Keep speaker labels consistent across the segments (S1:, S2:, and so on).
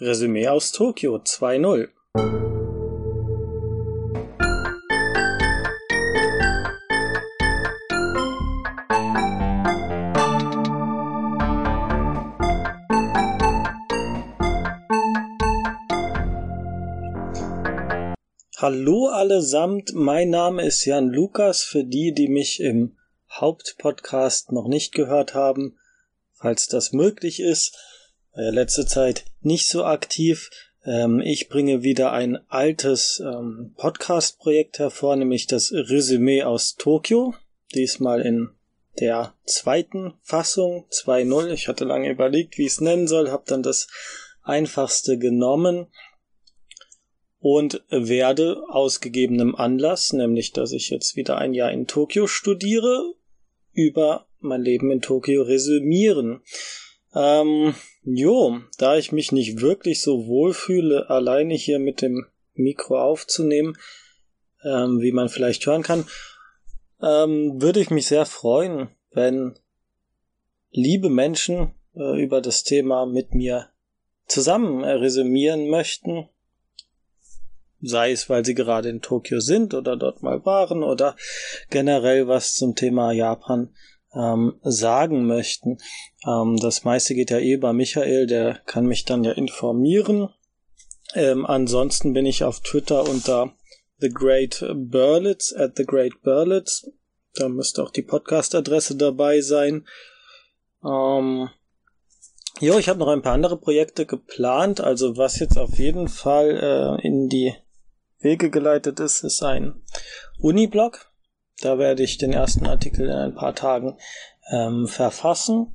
S1: Resümee aus Tokio 2.0. Hallo allesamt, mein Name ist Jan Lukas. Für die, die mich im Hauptpodcast noch nicht gehört haben, falls das möglich ist, äh, letzte Zeit nicht so aktiv. Ähm, ich bringe wieder ein altes ähm, Podcast-Projekt hervor, nämlich das Resümee aus Tokio. Diesmal in der zweiten Fassung 2.0. Ich hatte lange überlegt, wie ich es nennen soll, habe dann das einfachste genommen und werde aus gegebenem Anlass, nämlich dass ich jetzt wieder ein Jahr in Tokio studiere, über mein Leben in Tokio resümieren. Ähm, jo, da ich mich nicht wirklich so wohlfühle, alleine hier mit dem Mikro aufzunehmen, ähm, wie man vielleicht hören kann, ähm, würde ich mich sehr freuen, wenn liebe Menschen äh, über das Thema mit mir zusammen äh, resümieren möchten. Sei es, weil sie gerade in Tokio sind oder dort mal waren oder generell was zum Thema Japan ähm, sagen möchten. Ähm, das meiste geht ja eh bei Michael, der kann mich dann ja informieren. Ähm, ansonsten bin ich auf Twitter unter The Great Burlitz at The Great Burlitz. Da müsste auch die Podcast-Adresse dabei sein. Ähm, jo, ich habe noch ein paar andere Projekte geplant. Also was jetzt auf jeden Fall äh, in die Wege geleitet ist, ist ein Uniblog. Da werde ich den ersten Artikel in ein paar Tagen ähm, verfassen.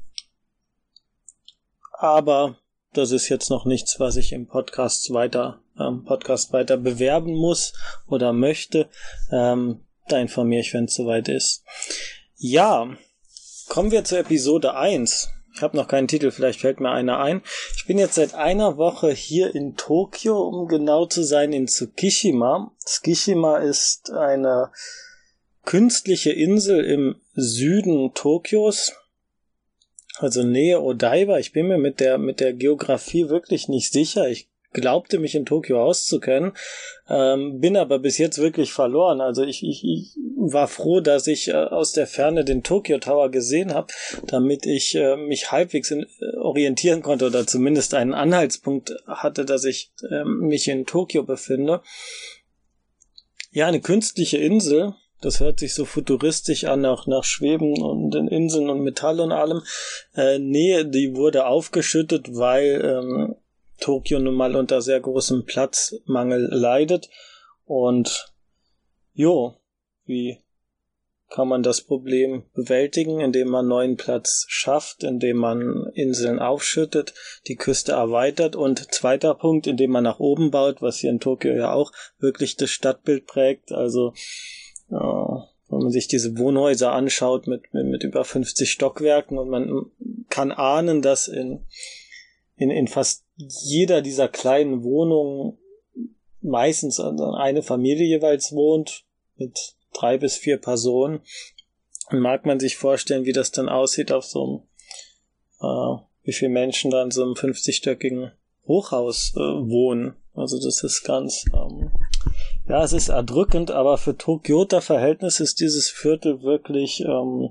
S1: Aber das ist jetzt noch nichts, was ich im Podcast weiter, ähm, Podcast weiter bewerben muss oder möchte. Ähm, da informiere ich, wenn es soweit ist. Ja, kommen wir zur Episode 1. Ich habe noch keinen Titel, vielleicht fällt mir einer ein. Ich bin jetzt seit einer Woche hier in Tokio, um genau zu sein, in Tsukishima. Tsukishima ist eine künstliche Insel im Süden Tokios, also Nähe Odaiba. Ich bin mir mit der, mit der Geografie wirklich nicht sicher. Ich glaubte mich in Tokio auszukennen, ähm, bin aber bis jetzt wirklich verloren. Also ich, ich, ich war froh, dass ich äh, aus der Ferne den Tokyo Tower gesehen habe, damit ich äh, mich halbwegs in, äh, orientieren konnte oder zumindest einen Anhaltspunkt hatte, dass ich ähm, mich in Tokio befinde. Ja, eine künstliche Insel, das hört sich so futuristisch an, auch nach Schweben und den Inseln und Metall und allem. Äh, nee, die wurde aufgeschüttet, weil ähm, Tokio nun mal unter sehr großem Platzmangel leidet. Und jo, wie kann man das Problem bewältigen, indem man neuen Platz schafft, indem man Inseln aufschüttet, die Küste erweitert und zweiter Punkt, indem man nach oben baut, was hier in Tokio ja auch wirklich das Stadtbild prägt. Also äh, wenn man sich diese Wohnhäuser anschaut mit, mit, mit über 50 Stockwerken und man kann ahnen, dass in, in, in fast jeder dieser kleinen Wohnungen meistens eine Familie jeweils wohnt mit drei bis vier Personen. Und mag man sich vorstellen, wie das dann aussieht auf so einem, äh, wie viele Menschen da in so einem 50-stöckigen Hochhaus äh, wohnen. Also das ist ganz, ähm, ja, es ist erdrückend, aber für Tokioter Verhältnis ist dieses Viertel wirklich ähm,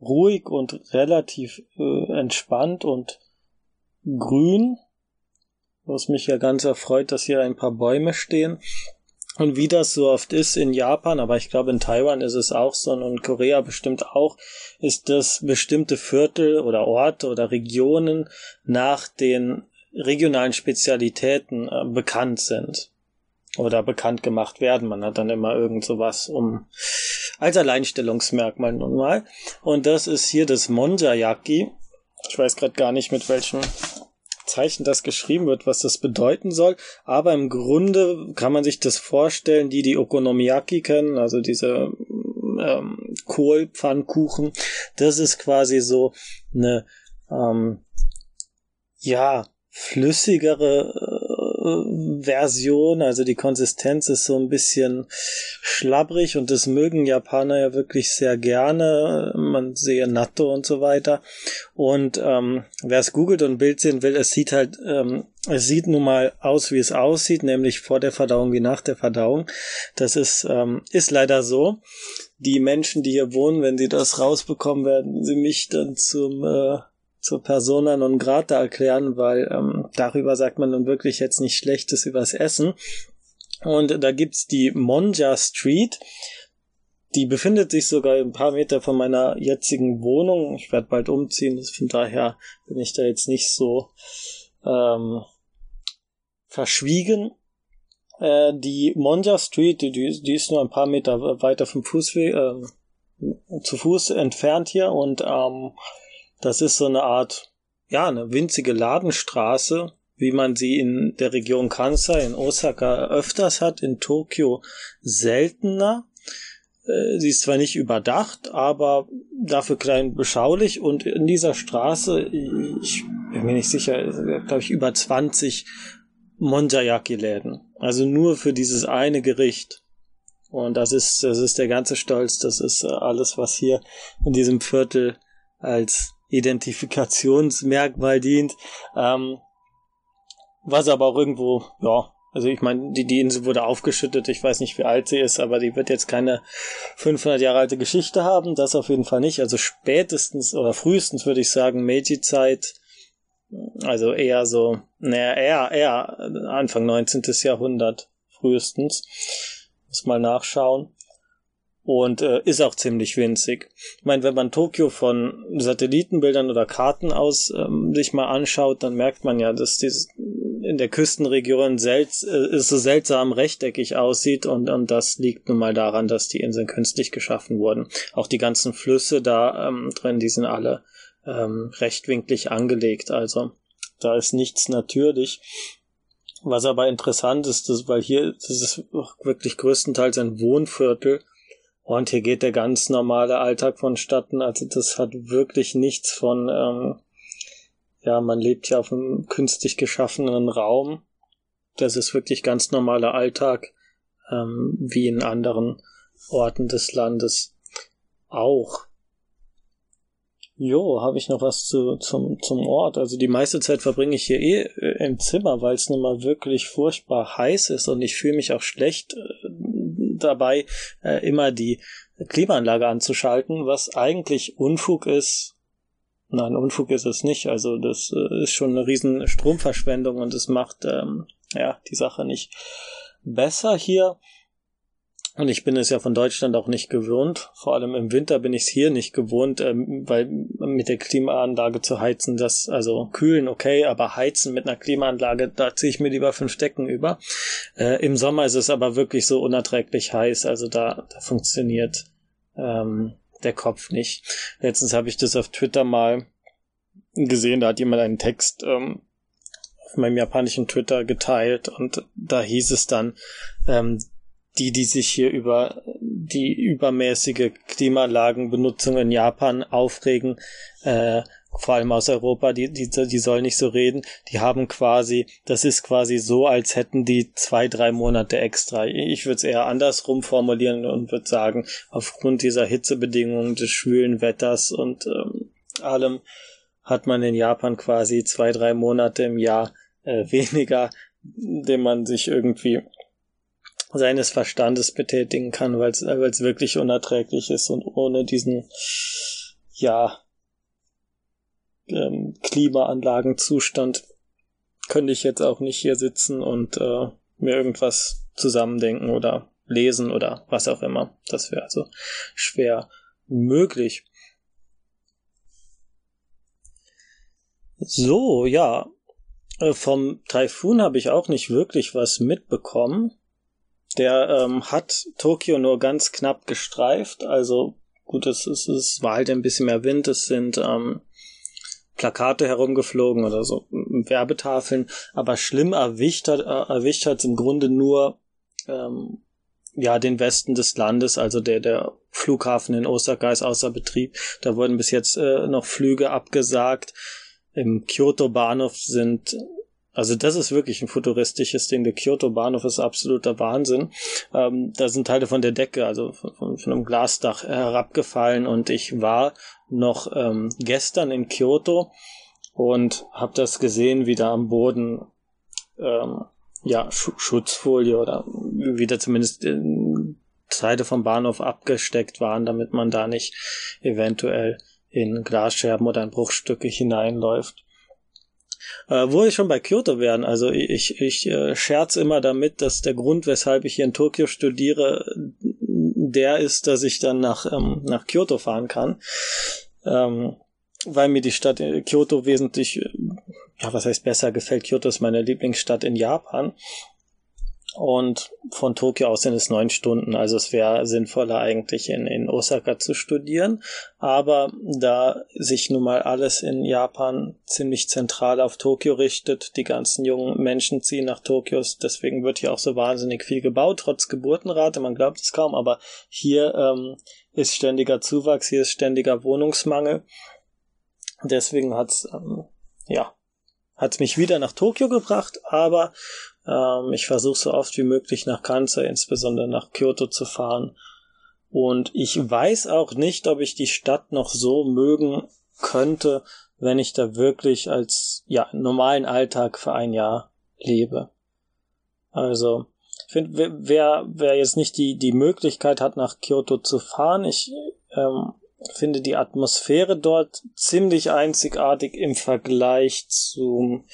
S1: ruhig und relativ äh, entspannt und grün. Was mich ja ganz erfreut, dass hier ein paar Bäume stehen. Und wie das so oft ist in Japan, aber ich glaube in Taiwan ist es auch so und Korea bestimmt auch, ist, dass bestimmte Viertel oder Orte oder Regionen nach den regionalen Spezialitäten äh, bekannt sind oder bekannt gemacht werden. Man hat dann immer irgend sowas um als Alleinstellungsmerkmal nun mal. Und das ist hier das Monjayaki. Ich weiß gerade gar nicht, mit welchem Zeichen das geschrieben wird, was das bedeuten soll. Aber im Grunde kann man sich das vorstellen, die die Okonomiyaki kennen, also diese ähm, Kohlpfannkuchen. Das ist quasi so eine ähm, ja flüssigere Version, also die Konsistenz ist so ein bisschen schlabbrig und das mögen Japaner ja wirklich sehr gerne. Man sehe Natto und so weiter. Und ähm, wer es googelt und ein Bild sehen will, es sieht halt ähm, es sieht nun mal aus, wie es aussieht, nämlich vor der Verdauung wie nach der Verdauung. Das ist, ähm, ist leider so. Die Menschen, die hier wohnen, wenn sie das rausbekommen, werden sie mich dann zum äh, zur Persona non grata erklären, weil ähm, darüber sagt man nun wirklich jetzt nicht Schlechtes übers Essen. Und da gibt's die Monja Street. Die befindet sich sogar ein paar Meter von meiner jetzigen Wohnung. Ich werde bald umziehen, von daher bin ich da jetzt nicht so ähm, verschwiegen. Äh, die Monja Street, die, die ist nur ein paar Meter weiter vom Fußweg, äh, zu Fuß entfernt hier und ähm, das ist so eine Art, ja, eine winzige Ladenstraße, wie man sie in der Region Kansai, in Osaka öfters hat, in Tokio seltener. Äh, sie ist zwar nicht überdacht, aber dafür klein beschaulich und in dieser Straße, ich bin mir nicht sicher, glaube ich, über 20 Monjayaki-Läden. Also nur für dieses eine Gericht. Und das ist, das ist der ganze Stolz, das ist äh, alles, was hier in diesem Viertel als Identifikationsmerkmal dient. Ähm, was aber auch irgendwo, ja, also ich meine, die, die Insel wurde aufgeschüttet, ich weiß nicht, wie alt sie ist, aber die wird jetzt keine 500 Jahre alte Geschichte haben, das auf jeden Fall nicht. Also spätestens oder frühestens würde ich sagen Meiji-Zeit, also eher so, naja, eher, eher Anfang 19. Jahrhundert, frühestens. Muss mal nachschauen und äh, ist auch ziemlich winzig. Ich meine, wenn man Tokio von Satellitenbildern oder Karten aus ähm, sich mal anschaut, dann merkt man ja, dass dieses in der Küstenregion selts äh, so seltsam rechteckig aussieht und, und das liegt nun mal daran, dass die Inseln künstlich geschaffen wurden. Auch die ganzen Flüsse da ähm, drin, die sind alle ähm, rechtwinklig angelegt, also da ist nichts natürlich. Was aber interessant ist, ist weil hier das ist wirklich größtenteils ein Wohnviertel und hier geht der ganz normale Alltag vonstatten. Also das hat wirklich nichts von, ähm, ja, man lebt ja auf einem künstlich geschaffenen Raum. Das ist wirklich ganz normaler Alltag, ähm, wie in anderen Orten des Landes auch. Jo, habe ich noch was zu, zum, zum Ort. Also die meiste Zeit verbringe ich hier eh äh, im Zimmer, weil es nun mal wirklich furchtbar heiß ist und ich fühle mich auch schlecht äh, dabei, äh, immer die Klimaanlage anzuschalten, was eigentlich Unfug ist. Nein, Unfug ist es nicht. Also das äh, ist schon eine riesen Stromverschwendung und es macht ähm, ja die Sache nicht besser hier. Und ich bin es ja von Deutschland auch nicht gewöhnt. Vor allem im Winter bin ich es hier nicht gewohnt, ähm, weil mit der Klimaanlage zu heizen, das, also kühlen okay, aber heizen mit einer Klimaanlage, da ziehe ich mir lieber fünf Decken über. Äh, Im Sommer ist es aber wirklich so unerträglich heiß, also da, da funktioniert ähm, der Kopf nicht. Letztens habe ich das auf Twitter mal gesehen, da hat jemand einen Text ähm, auf meinem japanischen Twitter geteilt und da hieß es dann, ähm, die, die sich hier über die übermäßige Klimaanlagenbenutzung in Japan aufregen, äh, vor allem aus Europa, die, die, die sollen nicht so reden, die haben quasi, das ist quasi so, als hätten die zwei, drei Monate extra. Ich würde es eher andersrum formulieren und würde sagen, aufgrund dieser Hitzebedingungen, des schwülen Wetters und ähm, allem hat man in Japan quasi zwei, drei Monate im Jahr äh, weniger, dem man sich irgendwie seines Verstandes betätigen kann, weil es wirklich unerträglich ist und ohne diesen, ja, ähm, Klimaanlagenzustand könnte ich jetzt auch nicht hier sitzen und äh, mir irgendwas zusammendenken oder lesen oder was auch immer. Das wäre also schwer möglich. So, ja. Äh, vom Taifun habe ich auch nicht wirklich was mitbekommen. Der ähm, hat Tokio nur ganz knapp gestreift. Also gut, es, es, es war halt ein bisschen mehr Wind. Es sind ähm, Plakate herumgeflogen oder so Werbetafeln. Aber schlimm erwischt hat, äh, erwischt hat im Grunde nur ähm, ja den Westen des Landes. Also der der Flughafen in Osaka ist außer Betrieb. Da wurden bis jetzt äh, noch Flüge abgesagt. Im Kyoto Bahnhof sind also das ist wirklich ein futuristisches Ding. Der Kyoto Bahnhof ist absoluter Wahnsinn. Ähm, da sind Teile von der Decke, also von, von einem Glasdach herabgefallen und ich war noch ähm, gestern in Kyoto und habe das gesehen, wie da am Boden ähm, ja, Sch Schutzfolie oder wieder zumindest in Seite vom Bahnhof abgesteckt waren, damit man da nicht eventuell in Glasscherben oder in Bruchstücke hineinläuft. Äh, wo wir schon bei Kyoto wären, also ich, ich äh, scherze immer damit, dass der Grund, weshalb ich hier in Tokio studiere, der ist, dass ich dann nach, ähm, nach Kyoto fahren kann. Ähm, weil mir die Stadt äh, Kyoto wesentlich, äh, ja, was heißt besser gefällt. Kyoto ist meine Lieblingsstadt in Japan. Und von Tokio aus sind es neun Stunden. Also es wäre sinnvoller eigentlich in, in Osaka zu studieren. Aber da sich nun mal alles in Japan ziemlich zentral auf Tokio richtet, die ganzen jungen Menschen ziehen nach Tokio, deswegen wird hier auch so wahnsinnig viel gebaut, trotz Geburtenrate. Man glaubt es kaum, aber hier ähm, ist ständiger Zuwachs, hier ist ständiger Wohnungsmangel. Deswegen hat's ähm, ja hat's mich wieder nach Tokio gebracht, aber ähm, ich versuche so oft wie möglich nach Kansai, insbesondere nach Kyoto zu fahren. Und ich weiß auch nicht, ob ich die Stadt noch so mögen könnte, wenn ich da wirklich als ja normalen Alltag für ein Jahr lebe. Also ich finde, wer, wer jetzt nicht die, die Möglichkeit hat, nach Kyoto zu fahren, ich ähm, finde die Atmosphäre dort ziemlich einzigartig im Vergleich zum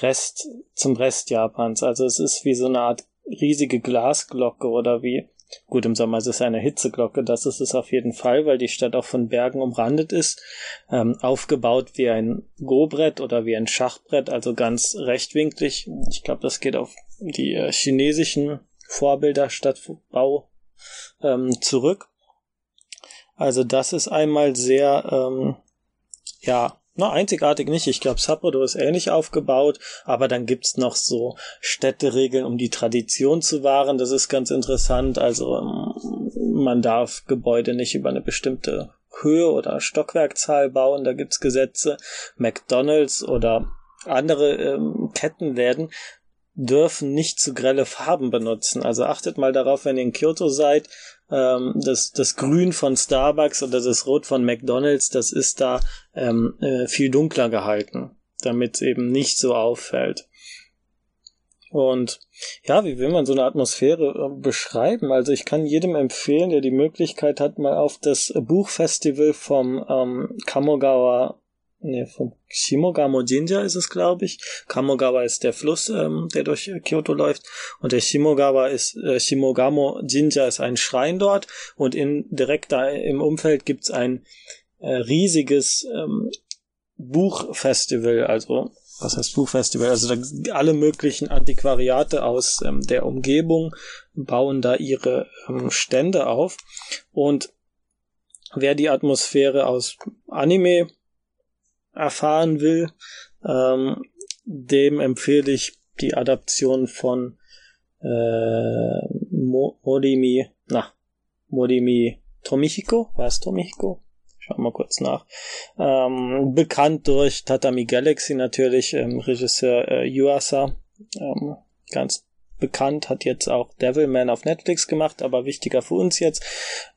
S1: Rest, zum Rest Japans. Also es ist wie so eine Art riesige Glasglocke oder wie, gut, im Sommer ist es eine Hitzeglocke, das ist es auf jeden Fall, weil die Stadt auch von Bergen umrandet ist, ähm, aufgebaut wie ein Go-Brett oder wie ein Schachbrett, also ganz rechtwinklig. Ich glaube, das geht auf die äh, chinesischen Vorbilder Stadtbau ähm, zurück. Also das ist einmal sehr, ähm, ja, na, einzigartig nicht. Ich glaube, Sapporo ist ähnlich aufgebaut, aber dann gibt's noch so Städteregeln, um die Tradition zu wahren. Das ist ganz interessant. Also ähm, man darf Gebäude nicht über eine bestimmte Höhe oder Stockwerkzahl bauen. Da gibt's Gesetze. McDonald's oder andere ähm, Kettenläden dürfen nicht zu grelle Farben benutzen. Also achtet mal darauf, wenn ihr in Kyoto seid, ähm, das, das Grün von Starbucks oder das Rot von McDonald's, das ist da ähm, äh, viel dunkler gehalten, damit es eben nicht so auffällt. Und ja, wie will man so eine Atmosphäre äh, beschreiben? Also ich kann jedem empfehlen, der die Möglichkeit hat, mal auf das Buchfestival vom ähm, Kamogawa nee, vom Shimogamo Jinja ist es, glaube ich. Kamogawa ist der Fluss, ähm, der durch Kyoto läuft. Und der Shimogawa ist, äh, Shimogamo Jinja ist ein Schrein dort. Und in, direkt da im Umfeld gibt's ein äh, riesiges ähm, Buchfestival, also was heißt Buchfestival? Also da, alle möglichen Antiquariate aus ähm, der Umgebung bauen da ihre ähm, Stände auf. Und wer die Atmosphäre aus Anime erfahren will, ähm, dem empfehle ich die Adaption von äh, Morimi, na, Morimi Tomihiko, war es Tomihiko? Schauen wir kurz nach. Ähm, bekannt durch Tatami Galaxy natürlich, ähm, Regisseur äh, Yuasa, ähm, ganz bekannt, hat jetzt auch Devilman auf Netflix gemacht, aber wichtiger für uns jetzt,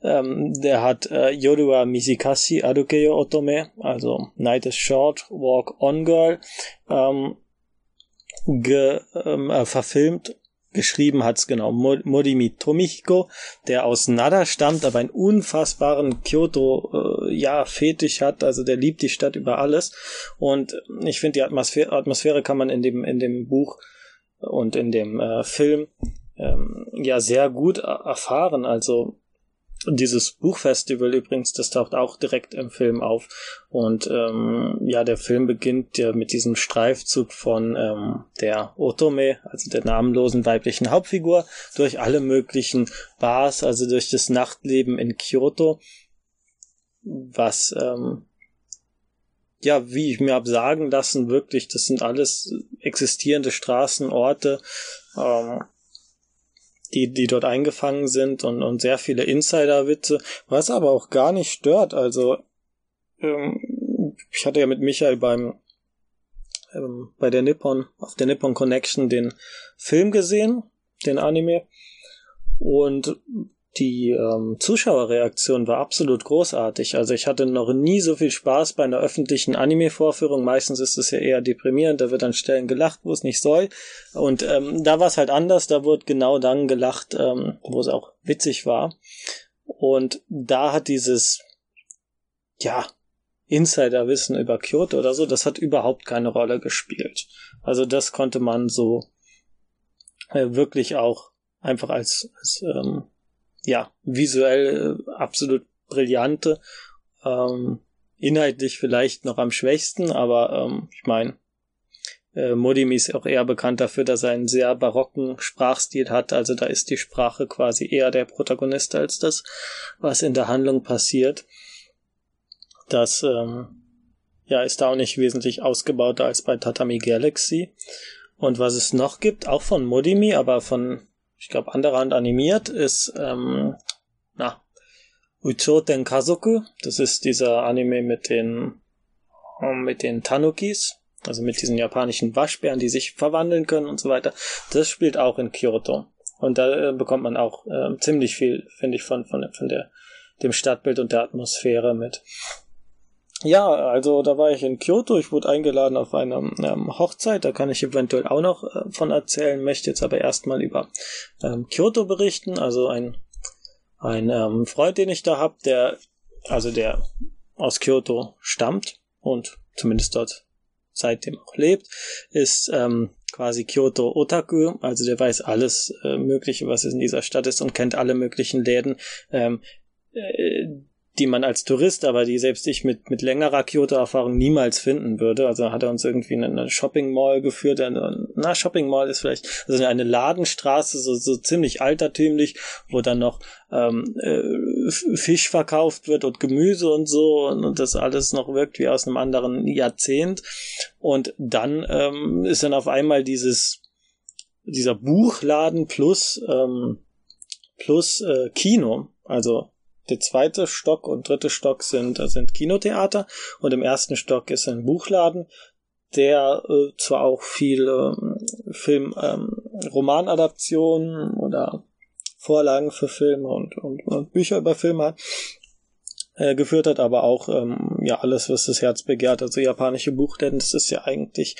S1: ähm, der hat äh, Yorua Mizikashi Arukeyo Otome, also Night is Short, Walk On Girl, ähm, ge, ähm, äh, verfilmt geschrieben hat's genau Morimi Tomihiko, der aus Nada stammt, aber einen unfassbaren Kyoto äh, ja Fetisch hat, also der liebt die Stadt über alles. Und ich finde die Atmosphäre, Atmosphäre kann man in dem in dem Buch und in dem äh, Film ähm, ja sehr gut erfahren. Also dieses Buchfestival übrigens, das taucht auch direkt im Film auf. Und ähm, ja, der Film beginnt ja mit diesem Streifzug von ähm, der Otome, also der namenlosen weiblichen Hauptfigur, durch alle möglichen Bars, also durch das Nachtleben in Kyoto, was ähm, ja, wie ich mir hab sagen lassen, wirklich, das sind alles existierende Straßen, Orte, ähm, die, die dort eingefangen sind und, und sehr viele Insider-Witze, was aber auch gar nicht stört. Also, ähm, ich hatte ja mit Michael beim ähm, bei der Nippon, auf der Nippon Connection den Film gesehen, den Anime. Und die ähm, Zuschauerreaktion war absolut großartig. Also ich hatte noch nie so viel Spaß bei einer öffentlichen Anime-Vorführung. Meistens ist es ja eher deprimierend, da wird an Stellen gelacht, wo es nicht soll. Und ähm, da war es halt anders, da wurde genau dann gelacht, ähm, wo es auch witzig war. Und da hat dieses, ja, Insiderwissen über Kyoto oder so, das hat überhaupt keine Rolle gespielt. Also das konnte man so äh, wirklich auch einfach als, als ähm, ja, visuell äh, absolut brillante, ähm, inhaltlich vielleicht noch am schwächsten, aber ähm, ich meine, äh, Modimi ist auch eher bekannt dafür, dass er einen sehr barocken Sprachstil hat, also da ist die Sprache quasi eher der Protagonist als das, was in der Handlung passiert. Das ähm, ja, ist da auch nicht wesentlich ausgebauter als bei Tatami Galaxy. Und was es noch gibt, auch von Modimi, aber von ich glaube, andere Hand animiert, ist, ähm, na, Uchoten Kazoku. Das ist dieser Anime mit den, ähm, mit den Tanukis. Also mit diesen japanischen Waschbären, die sich verwandeln können und so weiter. Das spielt auch in Kyoto. Und da äh, bekommt man auch äh, ziemlich viel, finde ich, von, von, von der, dem Stadtbild und der Atmosphäre mit. Ja, also da war ich in Kyoto. Ich wurde eingeladen auf eine ähm, Hochzeit. Da kann ich eventuell auch noch äh, von erzählen. Möchte jetzt aber erstmal über ähm, Kyoto berichten. Also ein ein ähm, Freund, den ich da habe, der also der aus Kyoto stammt und zumindest dort seitdem auch lebt, ist ähm, quasi Kyoto Otaku, also der weiß alles äh, Mögliche, was in dieser Stadt ist und kennt alle möglichen Läden. Ähm, äh, die man als Tourist, aber die selbst ich mit, mit längerer Kyoto-Erfahrung niemals finden würde. Also hat er uns irgendwie in eine Shopping Mall geführt. Na, Shopping Mall ist vielleicht, also eine Ladenstraße, so, so ziemlich altertümlich, wo dann noch ähm, äh, Fisch verkauft wird und Gemüse und so und, und das alles noch wirkt wie aus einem anderen Jahrzehnt. Und dann ähm, ist dann auf einmal dieses, dieser Buchladen plus, ähm, plus äh, Kino. Also der zweite Stock und dritte Stock sind, äh, sind Kinotheater und im ersten Stock ist ein Buchladen, der äh, zwar auch viele äh, Film, ähm, Romanadaptionen oder Vorlagen für Filme und, und, und Bücher über Filme hat, äh, geführt hat, aber auch ähm, ja alles, was das Herz begehrt. Also japanische Buchläden, das ist ja eigentlich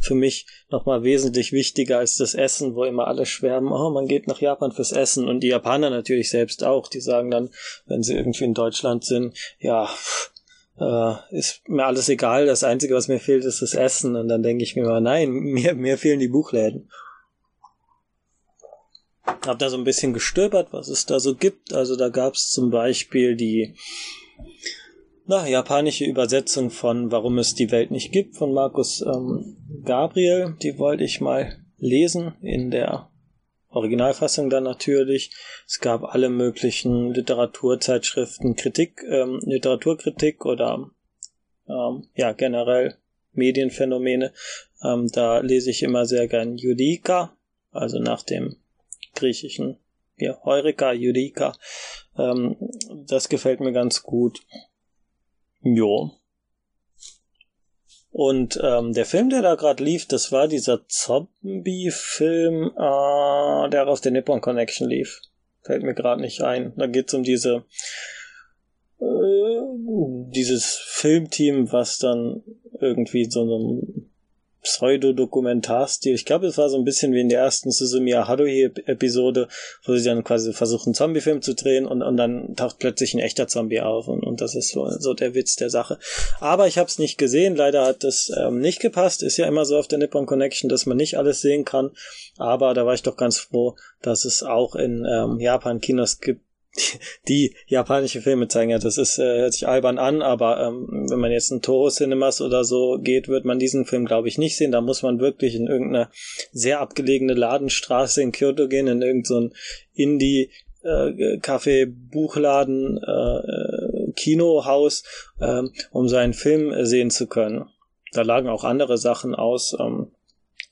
S1: für mich nochmal wesentlich wichtiger als das Essen, wo immer alle schwärmen, oh, man geht nach Japan fürs Essen und die Japaner natürlich selbst auch, die sagen dann, wenn sie irgendwie in Deutschland sind, ja, äh, ist mir alles egal, das Einzige, was mir fehlt, ist das Essen und dann denke ich mir mal, nein, mir, mir fehlen die Buchläden. Hab da so ein bisschen gestöbert, was es da so gibt. Also da gab es zum Beispiel die na, japanische Übersetzung von Warum es die Welt nicht gibt von Markus ähm, Gabriel. Die wollte ich mal lesen in der Originalfassung dann natürlich. Es gab alle möglichen Literaturzeitschriften, Kritik, ähm, Literaturkritik oder ähm, ja generell Medienphänomene. Ähm, da lese ich immer sehr gern Judika, also nach dem griechischen ja, Heureka, Judika. Ähm, das gefällt mir ganz gut. Jo. Und ähm, der Film, der da gerade lief, das war dieser Zombie-Film, äh, der auf der Nippon Connection lief. Fällt mir gerade nicht ein. Da geht's um diese äh, dieses Filmteam, was dann irgendwie so einem Pseudo-Dokumentarstil. Ich glaube, es war so ein bisschen wie in der ersten Suzumiya Haruhi-Episode, wo sie dann quasi versuchen, einen Zombie-Film zu drehen und, und dann taucht plötzlich ein echter Zombie auf und, und das ist so, so der Witz der Sache. Aber ich habe es nicht gesehen, leider hat es ähm, nicht gepasst. Ist ja immer so auf der Nippon Connection, dass man nicht alles sehen kann. Aber da war ich doch ganz froh, dass es auch in ähm, Japan Kinos gibt, die japanische Filme zeigen. Ja, das ist, äh, hört sich albern an, aber ähm, wenn man jetzt in Toro Cinemas oder so geht, wird man diesen Film, glaube ich, nicht sehen. Da muss man wirklich in irgendeine sehr abgelegene Ladenstraße in Kyoto gehen, in irgendein Indie äh, Café, Buchladen, äh, Kinohaus, äh, um seinen Film sehen zu können. Da lagen auch andere Sachen aus, ähm,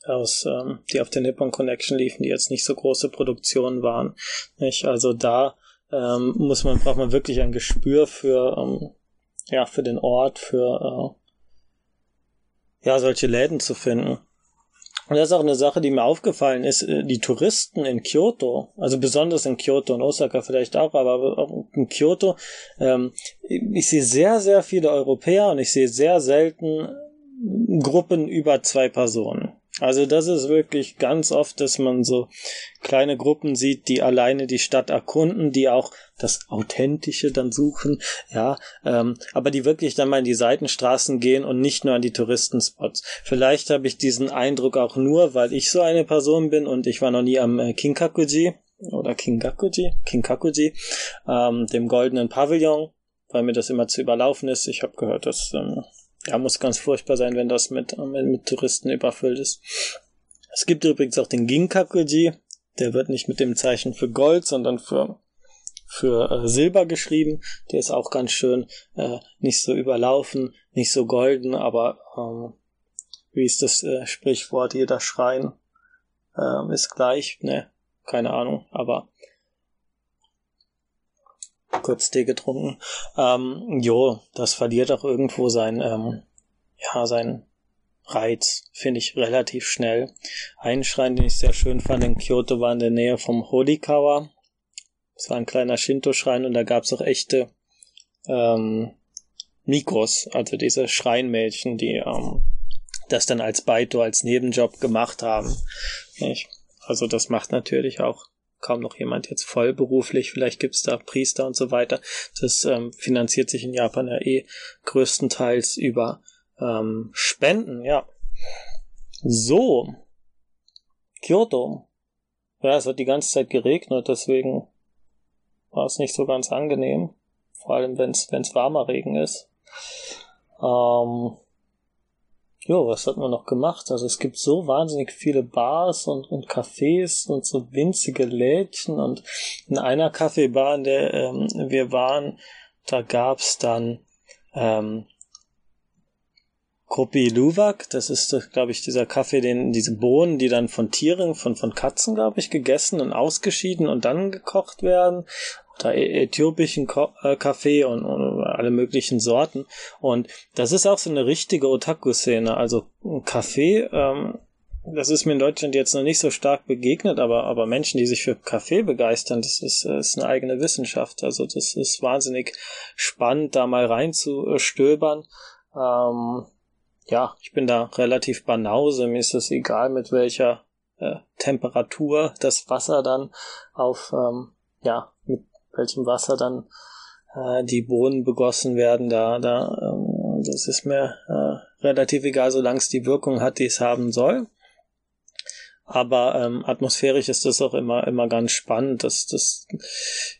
S1: aus ähm, die auf der Nippon Connection liefen, die jetzt nicht so große Produktionen waren. Nicht? Also da ähm, muss man, braucht man wirklich ein Gespür für, ähm, ja, für den Ort, für, äh, ja, solche Läden zu finden. Und das ist auch eine Sache, die mir aufgefallen ist, äh, die Touristen in Kyoto, also besonders in Kyoto und Osaka vielleicht auch, aber auch in Kyoto, ähm, ich sehe sehr, sehr viele Europäer und ich sehe sehr selten Gruppen über zwei Personen. Also das ist wirklich ganz oft, dass man so kleine Gruppen sieht, die alleine die Stadt erkunden, die auch das Authentische dann suchen, ja, ähm, aber die wirklich dann mal in die Seitenstraßen gehen und nicht nur an die Touristenspots. Vielleicht habe ich diesen Eindruck auch nur, weil ich so eine Person bin und ich war noch nie am äh, Kinkakuji oder Kingakuji, Kinkakuji, ähm, dem goldenen Pavillon, weil mir das immer zu überlaufen ist. Ich habe gehört, dass ähm, ja, muss ganz furchtbar sein, wenn das mit, mit, mit Touristen überfüllt ist. Es gibt übrigens auch den Ginkakuji. Der wird nicht mit dem Zeichen für Gold, sondern für, für äh, Silber geschrieben. Der ist auch ganz schön, äh, nicht so überlaufen, nicht so golden, aber ähm, wie ist das äh, Sprichwort? Jeder Schrein ähm, ist gleich. Ne, keine Ahnung, aber kurz Tee getrunken. Ähm, jo, das verliert auch irgendwo sein, ähm, ja, sein Reiz, finde ich relativ schnell. Ein Schrein, den ich sehr schön fand in Kyoto, war in der Nähe vom Horikawa. Es war ein kleiner Shinto-Schrein und da gab es auch echte ähm, Mikros, also diese Schreinmädchen, die ähm, das dann als Baito, als Nebenjob gemacht haben. Nicht? Also das macht natürlich auch kaum noch jemand jetzt vollberuflich, vielleicht gibt's da Priester und so weiter. Das ähm, finanziert sich in Japan ja eh größtenteils über ähm, Spenden, ja. So. Kyoto. Ja, es hat die ganze Zeit geregnet, deswegen war es nicht so ganz angenehm. Vor allem, wenn es warmer Regen ist. Ähm, Jo, was hat man noch gemacht? Also es gibt so wahnsinnig viele Bars und, und Cafés und so winzige Lädchen und in einer Kaffeebar, in der ähm, wir waren, da gab's dann ähm, Kopi Luwak, das ist, glaube ich, dieser Kaffee, den, diese Bohnen, die dann von Tieren, von, von Katzen, glaube ich, gegessen und ausgeschieden und dann gekocht werden da äthiopischen äh, Kaffee und, und, alle möglichen Sorten. Und das ist auch so eine richtige Otaku-Szene. Also Kaffee, ähm, das ist mir in Deutschland jetzt noch nicht so stark begegnet, aber, aber Menschen, die sich für Kaffee begeistern, das ist, ist eine eigene Wissenschaft. Also das ist wahnsinnig spannend, da mal reinzustöbern. Ähm, ja, ich bin da relativ banause. Mir ist es egal, mit welcher äh, Temperatur das Wasser dann auf, ähm, ja, welchem Wasser dann äh, die Bohnen begossen werden, da, da, ähm, das ist mir äh, relativ egal, solange es die Wirkung hat, die es haben soll. Aber ähm, atmosphärisch ist das auch immer immer ganz spannend. Das, das,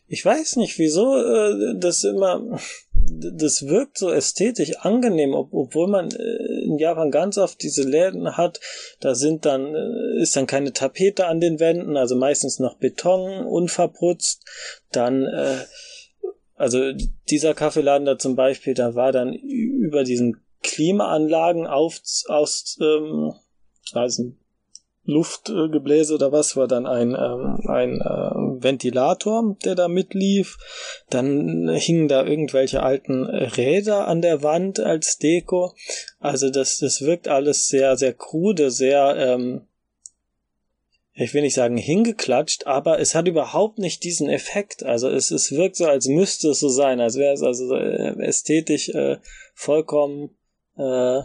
S1: ich weiß nicht, wieso äh, das immer, das wirkt so ästhetisch angenehm, ob, obwohl man äh, in Japan ganz oft diese Läden hat. Da sind dann äh, ist dann keine Tapete an den Wänden, also meistens noch Beton unverputzt. Dann äh, also dieser Kaffeeladen da zum Beispiel, da war dann über diesen Klimaanlagen auf, aus, ähm, also Luftgebläse oder was war dann ein, ähm, ein äh, Ventilator, der da mitlief. Dann hingen da irgendwelche alten Räder an der Wand als Deko. Also das, das wirkt alles sehr, sehr krude, sehr, ähm, ich will nicht sagen hingeklatscht, aber es hat überhaupt nicht diesen Effekt. Also es, es wirkt so, als müsste es so sein, als wäre es also äh, ästhetisch äh, vollkommen äh,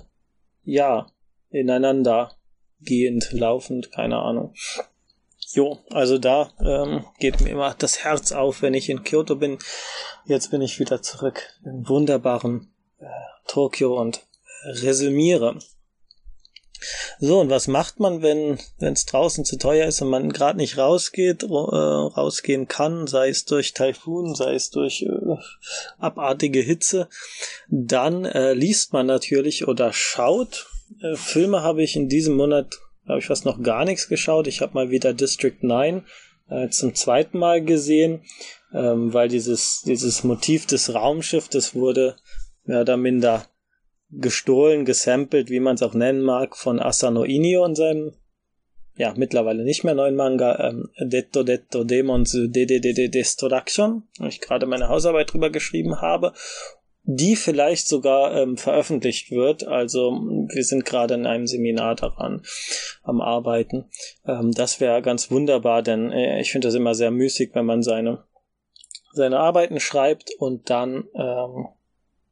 S1: ja ineinander gehend, laufend, keine Ahnung. Jo, also da ähm, geht mir immer das Herz auf, wenn ich in Kyoto bin. Jetzt bin ich wieder zurück im wunderbaren äh, Tokio und resümiere. So, und was macht man, wenn es draußen zu teuer ist und man gerade nicht rausgeht, äh, rausgehen kann, sei es durch Taifun, sei es durch äh, abartige Hitze, dann äh, liest man natürlich oder schaut. Äh, Filme habe ich in diesem Monat, habe ich fast noch gar nichts geschaut. Ich habe mal wieder District 9 äh, zum zweiten Mal gesehen, ähm, weil dieses, dieses Motiv des Raumschiffs, das wurde mehr oder minder gestohlen, gesampelt, wie man es auch nennen mag, von Asano Inio in seinem ja, mittlerweile nicht mehr neuen Manga, ähm, Detto Detto Demons DDDD Destruction, wo ich gerade meine Hausarbeit drüber geschrieben habe. Die vielleicht sogar ähm, veröffentlicht wird. Also wir sind gerade in einem Seminar daran am Arbeiten. Ähm, das wäre ganz wunderbar, denn äh, ich finde das immer sehr müßig, wenn man seine seine Arbeiten schreibt und dann ähm,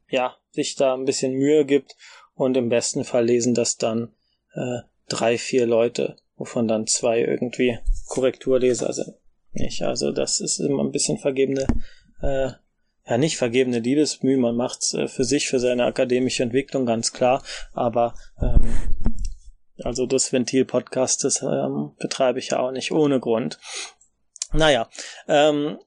S1: ja sich da ein bisschen Mühe gibt und im besten Fall lesen das dann äh, drei vier Leute, wovon dann zwei irgendwie Korrekturleser sind. Nicht? Also das ist immer ein bisschen vergebene äh, ja nicht vergebene Liebesmühe, man macht's äh, für sich, für seine akademische Entwicklung, ganz klar, aber ähm, also das Ventil-Podcast, das ähm, betreibe ich ja auch nicht ohne Grund. Naja, ähm,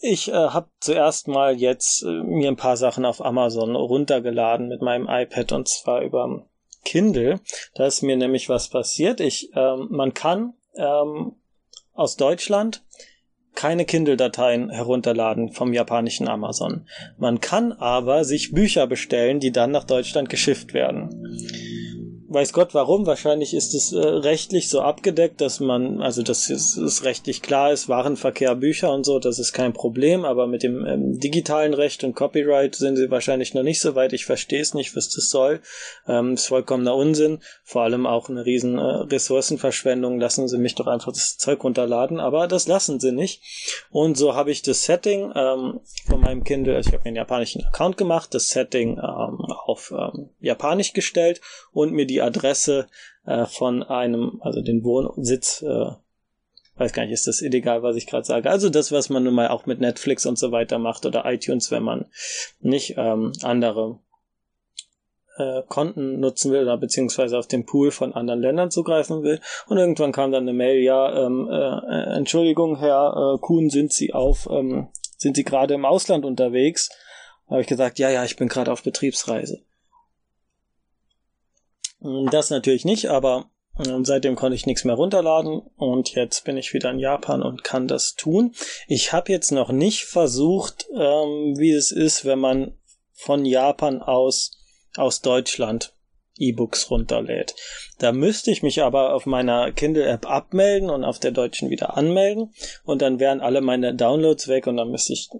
S1: ich äh, habe zuerst mal jetzt äh, mir ein paar Sachen auf Amazon runtergeladen mit meinem iPad und zwar über Kindle. Da ist mir nämlich was passiert. Ich, ähm, man kann ähm, aus Deutschland keine Kindle-Dateien herunterladen vom japanischen Amazon. Man kann aber sich Bücher bestellen, die dann nach Deutschland geschifft werden weiß Gott warum. Wahrscheinlich ist es äh, rechtlich so abgedeckt, dass man, also das ist, ist rechtlich klar ist, Warenverkehr, Bücher und so, das ist kein Problem, aber mit dem ähm, digitalen Recht und Copyright sind sie wahrscheinlich noch nicht so weit. Ich verstehe es nicht, was das soll. Ähm, ist vollkommener Unsinn. Vor allem auch eine riesen äh, Ressourcenverschwendung. Lassen sie mich doch einfach das Zeug runterladen, aber das lassen sie nicht. Und so habe ich das Setting ähm, von meinem Kindle, also ich habe mir einen japanischen Account gemacht, das Setting ähm, auf ähm, Japanisch gestellt und mir die Adresse äh, von einem, also den Wohnsitz, äh, weiß gar nicht, ist das illegal, was ich gerade sage. Also das, was man nun mal auch mit Netflix und so weiter macht oder iTunes, wenn man nicht ähm, andere äh, Konten nutzen will oder beziehungsweise auf den Pool von anderen Ländern zugreifen will. Und irgendwann kam dann eine Mail, ja, ähm, äh, Entschuldigung, Herr äh, Kuhn, sind Sie auf, ähm, sind Sie gerade im Ausland unterwegs? Da habe ich gesagt, ja, ja, ich bin gerade auf Betriebsreise. Das natürlich nicht, aber ähm, seitdem konnte ich nichts mehr runterladen und jetzt bin ich wieder in Japan und kann das tun. Ich habe jetzt noch nicht versucht, ähm, wie es ist, wenn man von Japan aus aus Deutschland E-Books runterlädt. Da müsste ich mich aber auf meiner Kindle-App abmelden und auf der deutschen wieder anmelden und dann wären alle meine Downloads weg und dann müsste ich,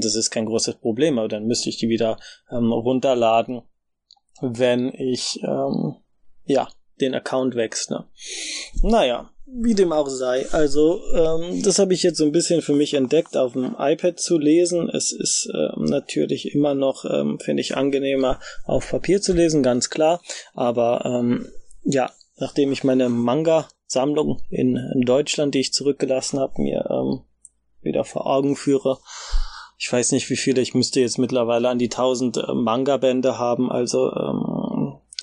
S1: das ist kein großes Problem, aber dann müsste ich die wieder ähm, runterladen, wenn ich ähm, ja, den Account wechsle. Naja, wie dem auch sei. Also, ähm, das habe ich jetzt so ein bisschen für mich entdeckt, auf dem iPad zu lesen. Es ist ähm, natürlich immer noch, ähm, finde ich, angenehmer, auf Papier zu lesen, ganz klar. Aber ähm, ja, nachdem ich meine Manga-Sammlung in, in, Deutschland, die ich zurückgelassen habe, mir ähm, wieder vor Augen führe, ich weiß nicht, wie viele, ich müsste jetzt mittlerweile an die 1000 äh, Manga-Bände haben, also ähm,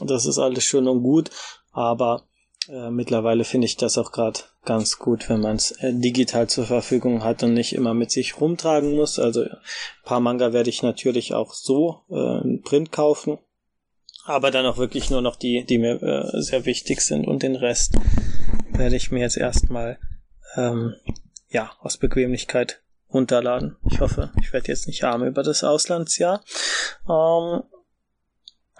S1: das ist alles schön und gut, aber äh, mittlerweile finde ich das auch gerade ganz gut, wenn man es äh, digital zur Verfügung hat und nicht immer mit sich rumtragen muss. Also ein paar Manga werde ich natürlich auch so äh, in Print kaufen, aber dann auch wirklich nur noch die, die mir äh, sehr wichtig sind und den Rest werde ich mir jetzt erstmal ähm, ja aus Bequemlichkeit runterladen. Ich hoffe, ich werde jetzt nicht arm über das Auslandsjahr. Ähm,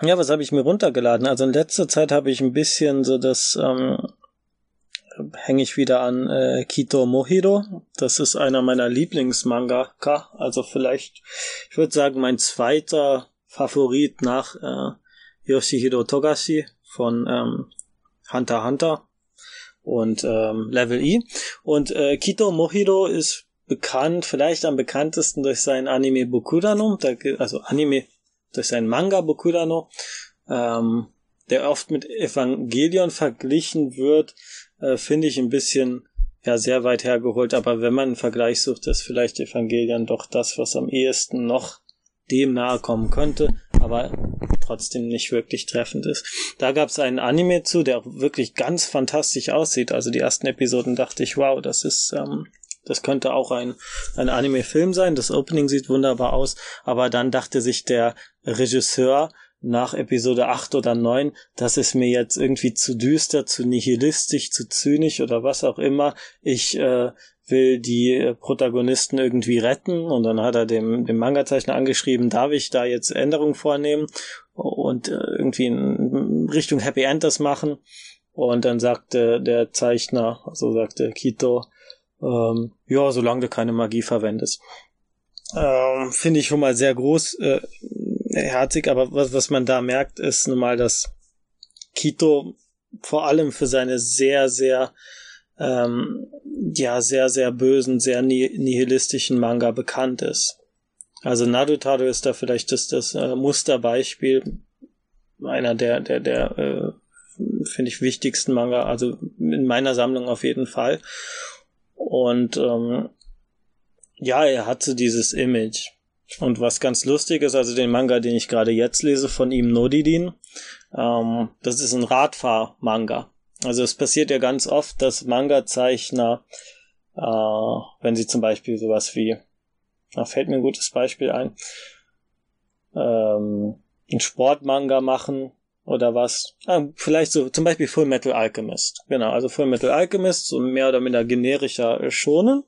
S1: ja, was habe ich mir runtergeladen? Also in letzter Zeit habe ich ein bisschen so das, ähm, hänge ich wieder an äh, Kito Mohiro. Das ist einer meiner Lieblingsmangaka. Also vielleicht, ich würde sagen, mein zweiter Favorit nach äh, Yoshihiro Togashi von ähm, Hunter Hunter und ähm, Level E. Und äh, Kito Mohiro ist bekannt, vielleicht am bekanntesten durch sein Anime Bokudano, also Anime durch seinen Manga Bokurano, ähm, der oft mit Evangelion verglichen wird, äh, finde ich ein bisschen ja sehr weit hergeholt, aber wenn man einen Vergleich sucht, ist vielleicht Evangelion doch das, was am ehesten noch dem nahe kommen könnte, aber trotzdem nicht wirklich treffend ist. Da gab es einen Anime zu, der auch wirklich ganz fantastisch aussieht. Also die ersten Episoden dachte ich, wow, das ist ähm, das könnte auch ein, ein Anime-Film sein. Das Opening sieht wunderbar aus. Aber dann dachte sich der Regisseur nach Episode 8 oder 9, das ist mir jetzt irgendwie zu düster, zu nihilistisch, zu zynisch oder was auch immer. Ich äh, will die Protagonisten irgendwie retten und dann hat er dem, dem Manga-Zeichner angeschrieben, darf ich da jetzt Änderungen vornehmen und äh, irgendwie in Richtung Happy End das machen. Und dann sagte der Zeichner, so sagte Kito, ähm, ja, solange du keine Magie verwendest. Ähm, Finde ich schon mal sehr groß, äh, aber was, was man da merkt, ist nun mal, dass Kito vor allem für seine sehr, sehr, ähm, ja, sehr, sehr bösen, sehr nihilistischen Manga bekannt ist. Also Narutaro ist da vielleicht das, das äh, Musterbeispiel, einer der, der, der, äh, finde ich, wichtigsten Manga, also in meiner Sammlung auf jeden Fall. Und ähm, ja, er hatte dieses Image. Und was ganz lustig ist, also den Manga, den ich gerade jetzt lese von ihm, Nodidin, ähm, das ist ein Radfahr-Manga. Also es passiert ja ganz oft, dass Manga-Zeichner, äh, wenn sie zum Beispiel sowas wie, da fällt mir ein gutes Beispiel ein, ähm, ein Sportmanga machen oder was. Ah, vielleicht so, zum Beispiel Full Metal Alchemist. Genau, also Full Metal Alchemist, so mehr oder minder generischer Schonen.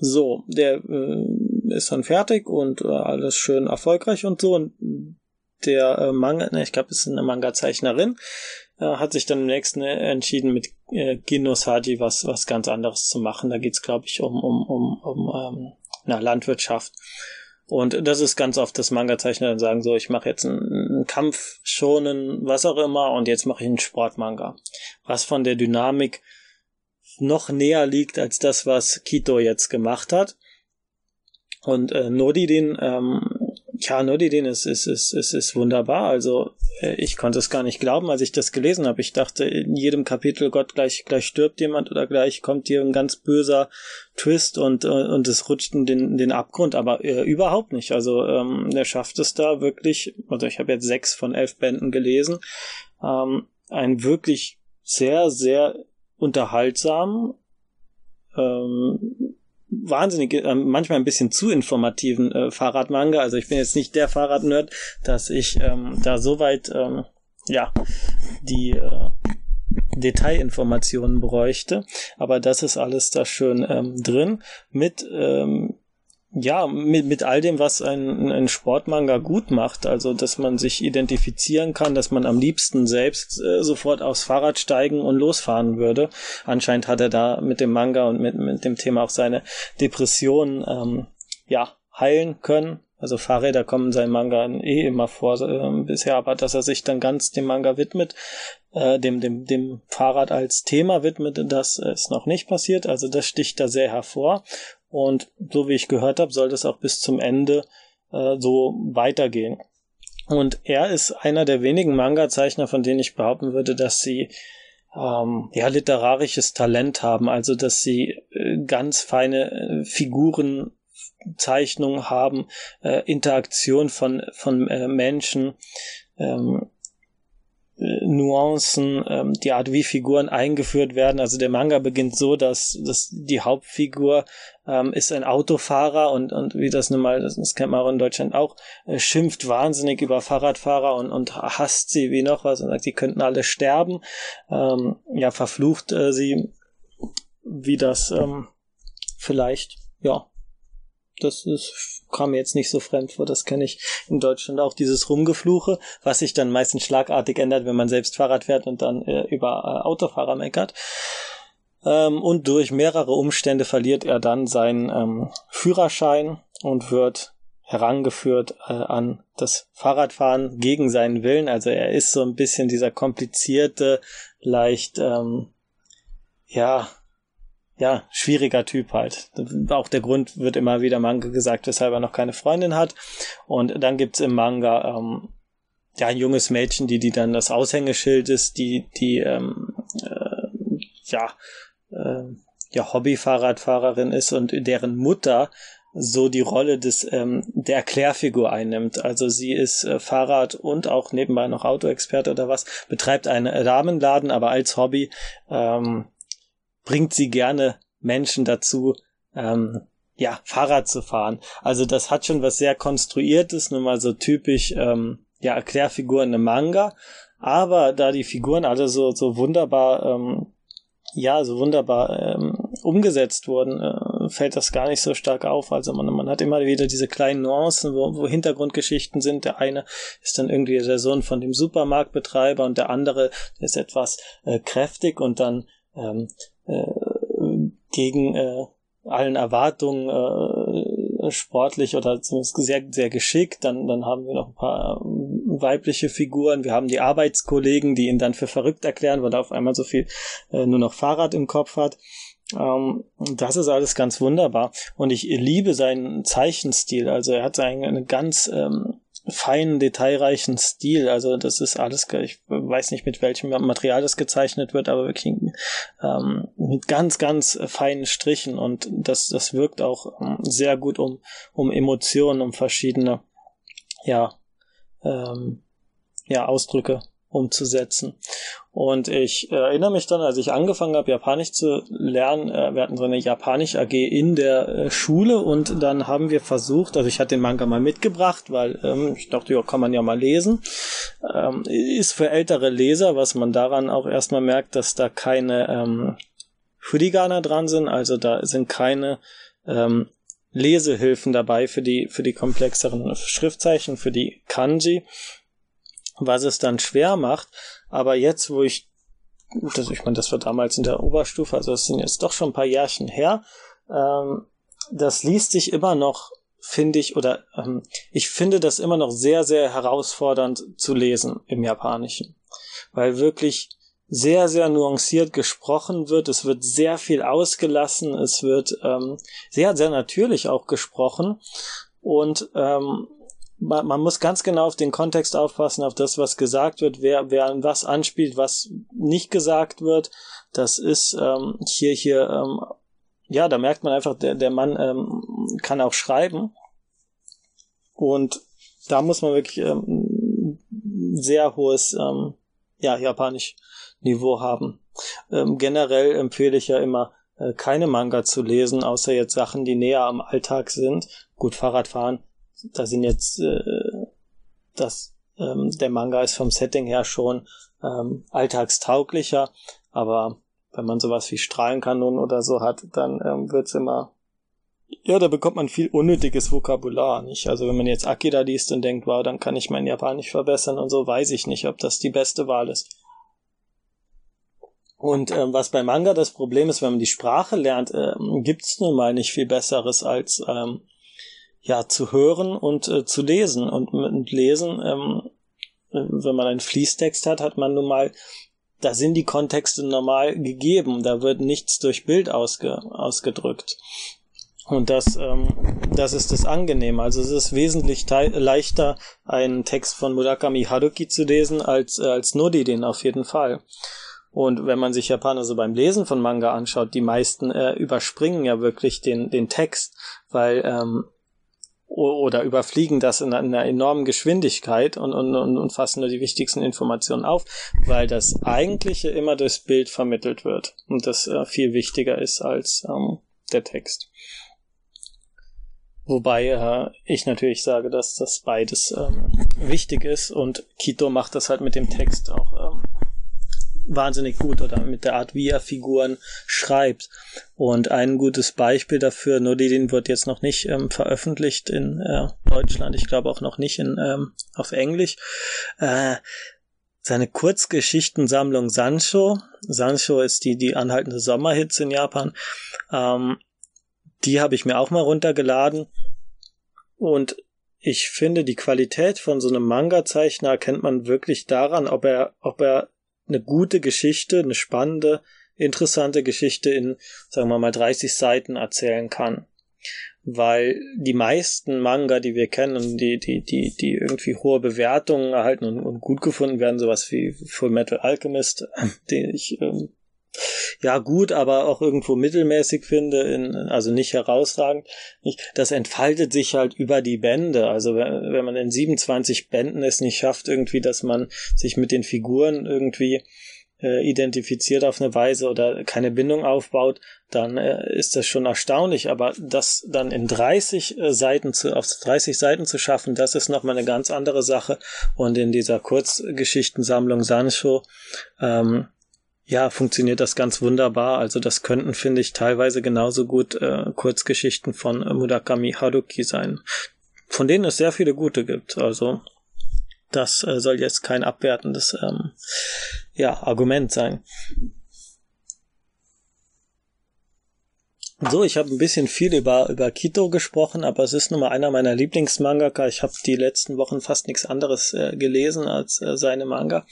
S1: So, der äh, ist dann fertig und äh, alles schön erfolgreich und so. Und der äh, Manga, ne, ich glaube, es ist eine Manga-Zeichnerin, äh, hat sich dann im nächsten entschieden, mit äh, Ginoshaji was, was ganz anderes zu machen. Da geht's, glaube ich, um, um, um, um ähm, na, Landwirtschaft. Und das ist ganz oft, dass Manga-Zeichner dann sagen, so, ich mache jetzt einen Kampf schonen, was auch immer, und jetzt mache ich einen Sportmanga. Was von der Dynamik noch näher liegt als das, was Kito jetzt gemacht hat. Und äh, Nodi den, ähm, ja, Nodi den ist, ist, ist, ist, ist wunderbar. Also äh, ich konnte es gar nicht glauben, als ich das gelesen habe. Ich dachte in jedem Kapitel, Gott, gleich, gleich stirbt jemand oder gleich kommt hier ein ganz böser Twist und, äh, und es rutscht in den, den Abgrund, aber äh, überhaupt nicht. Also ähm, er schafft es da wirklich, also ich habe jetzt sechs von elf Bänden gelesen, ähm, ein wirklich sehr, sehr unterhaltsam, ähm, wahnsinnig, äh, manchmal ein bisschen zu informativen äh, Fahrradmanga. Also ich bin jetzt nicht der Fahrradnerd, dass ich ähm, da soweit ähm, ja die äh, Detailinformationen bräuchte. Aber das ist alles da schön ähm, drin mit ähm, ja, mit, mit all dem, was ein, ein Sportmanga gut macht, also dass man sich identifizieren kann, dass man am liebsten selbst äh, sofort aufs Fahrrad steigen und losfahren würde. Anscheinend hat er da mit dem Manga und mit, mit dem Thema auch seine Depression ähm, ja, heilen können. Also Fahrräder kommen in seinem Manga eh immer vor äh, bisher, aber dass er sich dann ganz dem Manga widmet, äh, dem, dem, dem Fahrrad als Thema widmet, das ist noch nicht passiert. Also das sticht da sehr hervor. Und so wie ich gehört habe, soll das auch bis zum Ende äh, so weitergehen. Und er ist einer der wenigen Manga-Zeichner, von denen ich behaupten würde, dass sie ähm, ja literarisches Talent haben, also dass sie äh, ganz feine äh, Figuren Zeichnungen haben, äh, Interaktion von, von äh, Menschen, ähm, Nuancen, ähm, die Art, wie Figuren eingeführt werden. Also der Manga beginnt so, dass, dass die Hauptfigur ähm, ist ein Autofahrer und, und wie das nun mal, das, das kennt man auch in Deutschland auch, äh, schimpft wahnsinnig über Fahrradfahrer und, und hasst sie wie noch was und sagt, die könnten alle sterben. Ähm, ja, verflucht äh, sie, wie das ähm, vielleicht, ja, das ist, kam mir jetzt nicht so fremd vor. Das kenne ich in Deutschland auch, dieses Rumgefluche, was sich dann meistens schlagartig ändert, wenn man selbst Fahrrad fährt und dann äh, über äh, Autofahrer meckert. Ähm, und durch mehrere Umstände verliert er dann seinen ähm, Führerschein und wird herangeführt äh, an das Fahrradfahren gegen seinen Willen. Also er ist so ein bisschen dieser komplizierte, leicht, ähm, ja, ja, schwieriger Typ halt. Auch der Grund wird immer wieder Manga gesagt, weshalb er noch keine Freundin hat. Und dann gibt's im Manga ähm, ja ein junges Mädchen, die die dann das Aushängeschild ist, die die ähm, äh, ja äh, ja Hobby-Fahrradfahrerin ist und deren Mutter so die Rolle des ähm, der Erklärfigur einnimmt. Also sie ist äh, Fahrrad und auch nebenbei noch Autoexperte oder was, betreibt einen Damenladen, aber als Hobby ähm, bringt sie gerne Menschen dazu, ähm, ja, Fahrrad zu fahren. Also das hat schon was sehr Konstruiertes, nun mal so typisch, ähm, ja, Erklärfiguren im Manga. Aber da die Figuren alle so, so wunderbar, ähm, ja, so wunderbar ähm, umgesetzt wurden, äh, fällt das gar nicht so stark auf. Also man, man hat immer wieder diese kleinen Nuancen, wo, wo Hintergrundgeschichten sind. Der eine ist dann irgendwie der Sohn von dem Supermarktbetreiber und der andere ist etwas äh, kräftig und dann ähm, äh, gegen äh, allen Erwartungen sportlich oder zumindest sehr, sehr geschickt. Dann, dann haben wir noch ein paar ähm, weibliche Figuren. Wir haben die Arbeitskollegen, die ihn dann für verrückt erklären, weil er auf einmal so viel äh, nur noch Fahrrad im Kopf hat. Ähm, das ist alles ganz wunderbar. Und ich liebe seinen Zeichenstil. Also er hat einen ganz ähm, feinen, detailreichen Stil. Also das ist alles, ich weiß nicht, mit welchem Material das gezeichnet wird, aber wirklich ähm, mit ganz, ganz feinen Strichen. Und das, das wirkt auch ähm, sehr gut um, um Emotionen, um verschiedene, ja, ähm, ja, Ausdrücke umzusetzen. Und ich äh, erinnere mich dann, als ich angefangen habe, Japanisch zu lernen, äh, wir hatten so eine Japanisch AG in der äh, Schule und dann haben wir versucht, also ich hatte den Manga mal mitgebracht, weil ähm, ich dachte, ja, kann man ja mal lesen. Ähm, ist für ältere Leser, was man daran auch erstmal merkt, dass da keine ähm, Furigana dran sind, also da sind keine ähm, Lesehilfen dabei für die, für die komplexeren Schriftzeichen, für die Kanji was es dann schwer macht. Aber jetzt, wo ich, das, ich meine, das war damals in der Oberstufe, also das sind jetzt doch schon ein paar Jahrchen her, ähm, das liest sich immer noch, finde ich, oder ähm, ich finde das immer noch sehr, sehr herausfordernd zu lesen im Japanischen. Weil wirklich sehr, sehr nuanciert gesprochen wird. Es wird sehr viel ausgelassen. Es wird ähm, sehr, sehr natürlich auch gesprochen. Und ähm, man, man muss ganz genau auf den Kontext aufpassen, auf das, was gesagt wird, wer, wer an was anspielt, was nicht gesagt wird. Das ist ähm, hier, hier, ähm, ja, da merkt man einfach, der, der Mann ähm, kann auch schreiben. Und da muss man wirklich ähm, sehr hohes, ähm, ja, japanisch Niveau haben. Ähm, generell empfehle ich ja immer, äh, keine Manga zu lesen, außer jetzt Sachen, die näher am Alltag sind. Gut, Fahrradfahren da sind jetzt äh, das ähm, der Manga ist vom Setting her schon ähm, alltagstauglicher, aber wenn man sowas wie Strahlenkanonen oder so hat, dann ähm, wird's immer ja, da bekommt man viel unnötiges Vokabular, nicht? Also wenn man jetzt Akira liest und denkt, wow, dann kann ich mein Japanisch verbessern und so, weiß ich nicht, ob das die beste Wahl ist. Und ähm, was bei Manga das Problem ist, wenn man die Sprache lernt, ähm, gibt's nun mal nicht viel Besseres als ähm, ja zu hören und äh, zu lesen. Und mit Lesen, ähm, äh, wenn man einen Fließtext hat, hat man nun mal, da sind die Kontexte normal gegeben, da wird nichts durch Bild ausge, ausgedrückt. Und das, ähm, das ist das Angenehme. Also es ist wesentlich leichter, einen Text von Murakami Haruki zu lesen, als, äh, als Nodi den auf jeden Fall. Und wenn man sich Japaner so beim Lesen von Manga anschaut, die meisten äh, überspringen ja wirklich den, den Text, weil ähm, oder überfliegen das in einer enormen Geschwindigkeit und, und, und, fassen nur die wichtigsten Informationen auf, weil das Eigentliche immer durchs Bild vermittelt wird und das äh, viel wichtiger ist als ähm, der Text. Wobei äh, ich natürlich sage, dass das beides ähm, wichtig ist und Kito macht das halt mit dem Text auch ähm, wahnsinnig gut oder mit der Art, wie er Figuren schreibt. Und ein gutes Beispiel dafür, Nodidin wird jetzt noch nicht ähm, veröffentlicht in äh, Deutschland, ich glaube auch noch nicht in, ähm, auf Englisch. Äh, seine Kurzgeschichtensammlung Sancho. Sancho ist die, die anhaltende Sommerhits in Japan. Ähm, die habe ich mir auch mal runtergeladen. Und ich finde, die Qualität von so einem Manga-Zeichner erkennt man wirklich daran, ob er, ob er eine gute Geschichte, eine spannende, interessante Geschichte in, sagen wir mal, 30 Seiten erzählen kann. Weil die meisten Manga, die wir kennen, die, die, die, die irgendwie hohe Bewertungen erhalten und, und gut gefunden werden, sowas wie Full Metal Alchemist, den ich ähm, ja gut, aber auch irgendwo mittelmäßig finde, in, also nicht herausragend. Nicht, das entfaltet sich halt über die Bände. Also wenn, wenn man in 27 Bänden es nicht schafft, irgendwie, dass man sich mit den Figuren irgendwie äh, identifiziert auf eine Weise oder keine Bindung aufbaut, dann äh, ist das schon erstaunlich. Aber das dann in 30 äh, Seiten zu, auf 30 Seiten zu schaffen, das ist nochmal eine ganz andere Sache. Und in dieser Kurzgeschichtensammlung Sancho, ähm, ja, funktioniert das ganz wunderbar. Also das könnten, finde ich, teilweise genauso gut äh, Kurzgeschichten von Murakami Haruki sein, von denen es sehr viele gute gibt. Also das äh, soll jetzt kein abwertendes ähm, ja, Argument sein. So, ich habe ein bisschen viel über, über Kito gesprochen, aber es ist nun mal einer meiner Lieblingsmangaka. Ich habe die letzten Wochen fast nichts anderes äh, gelesen als äh, seine Manga.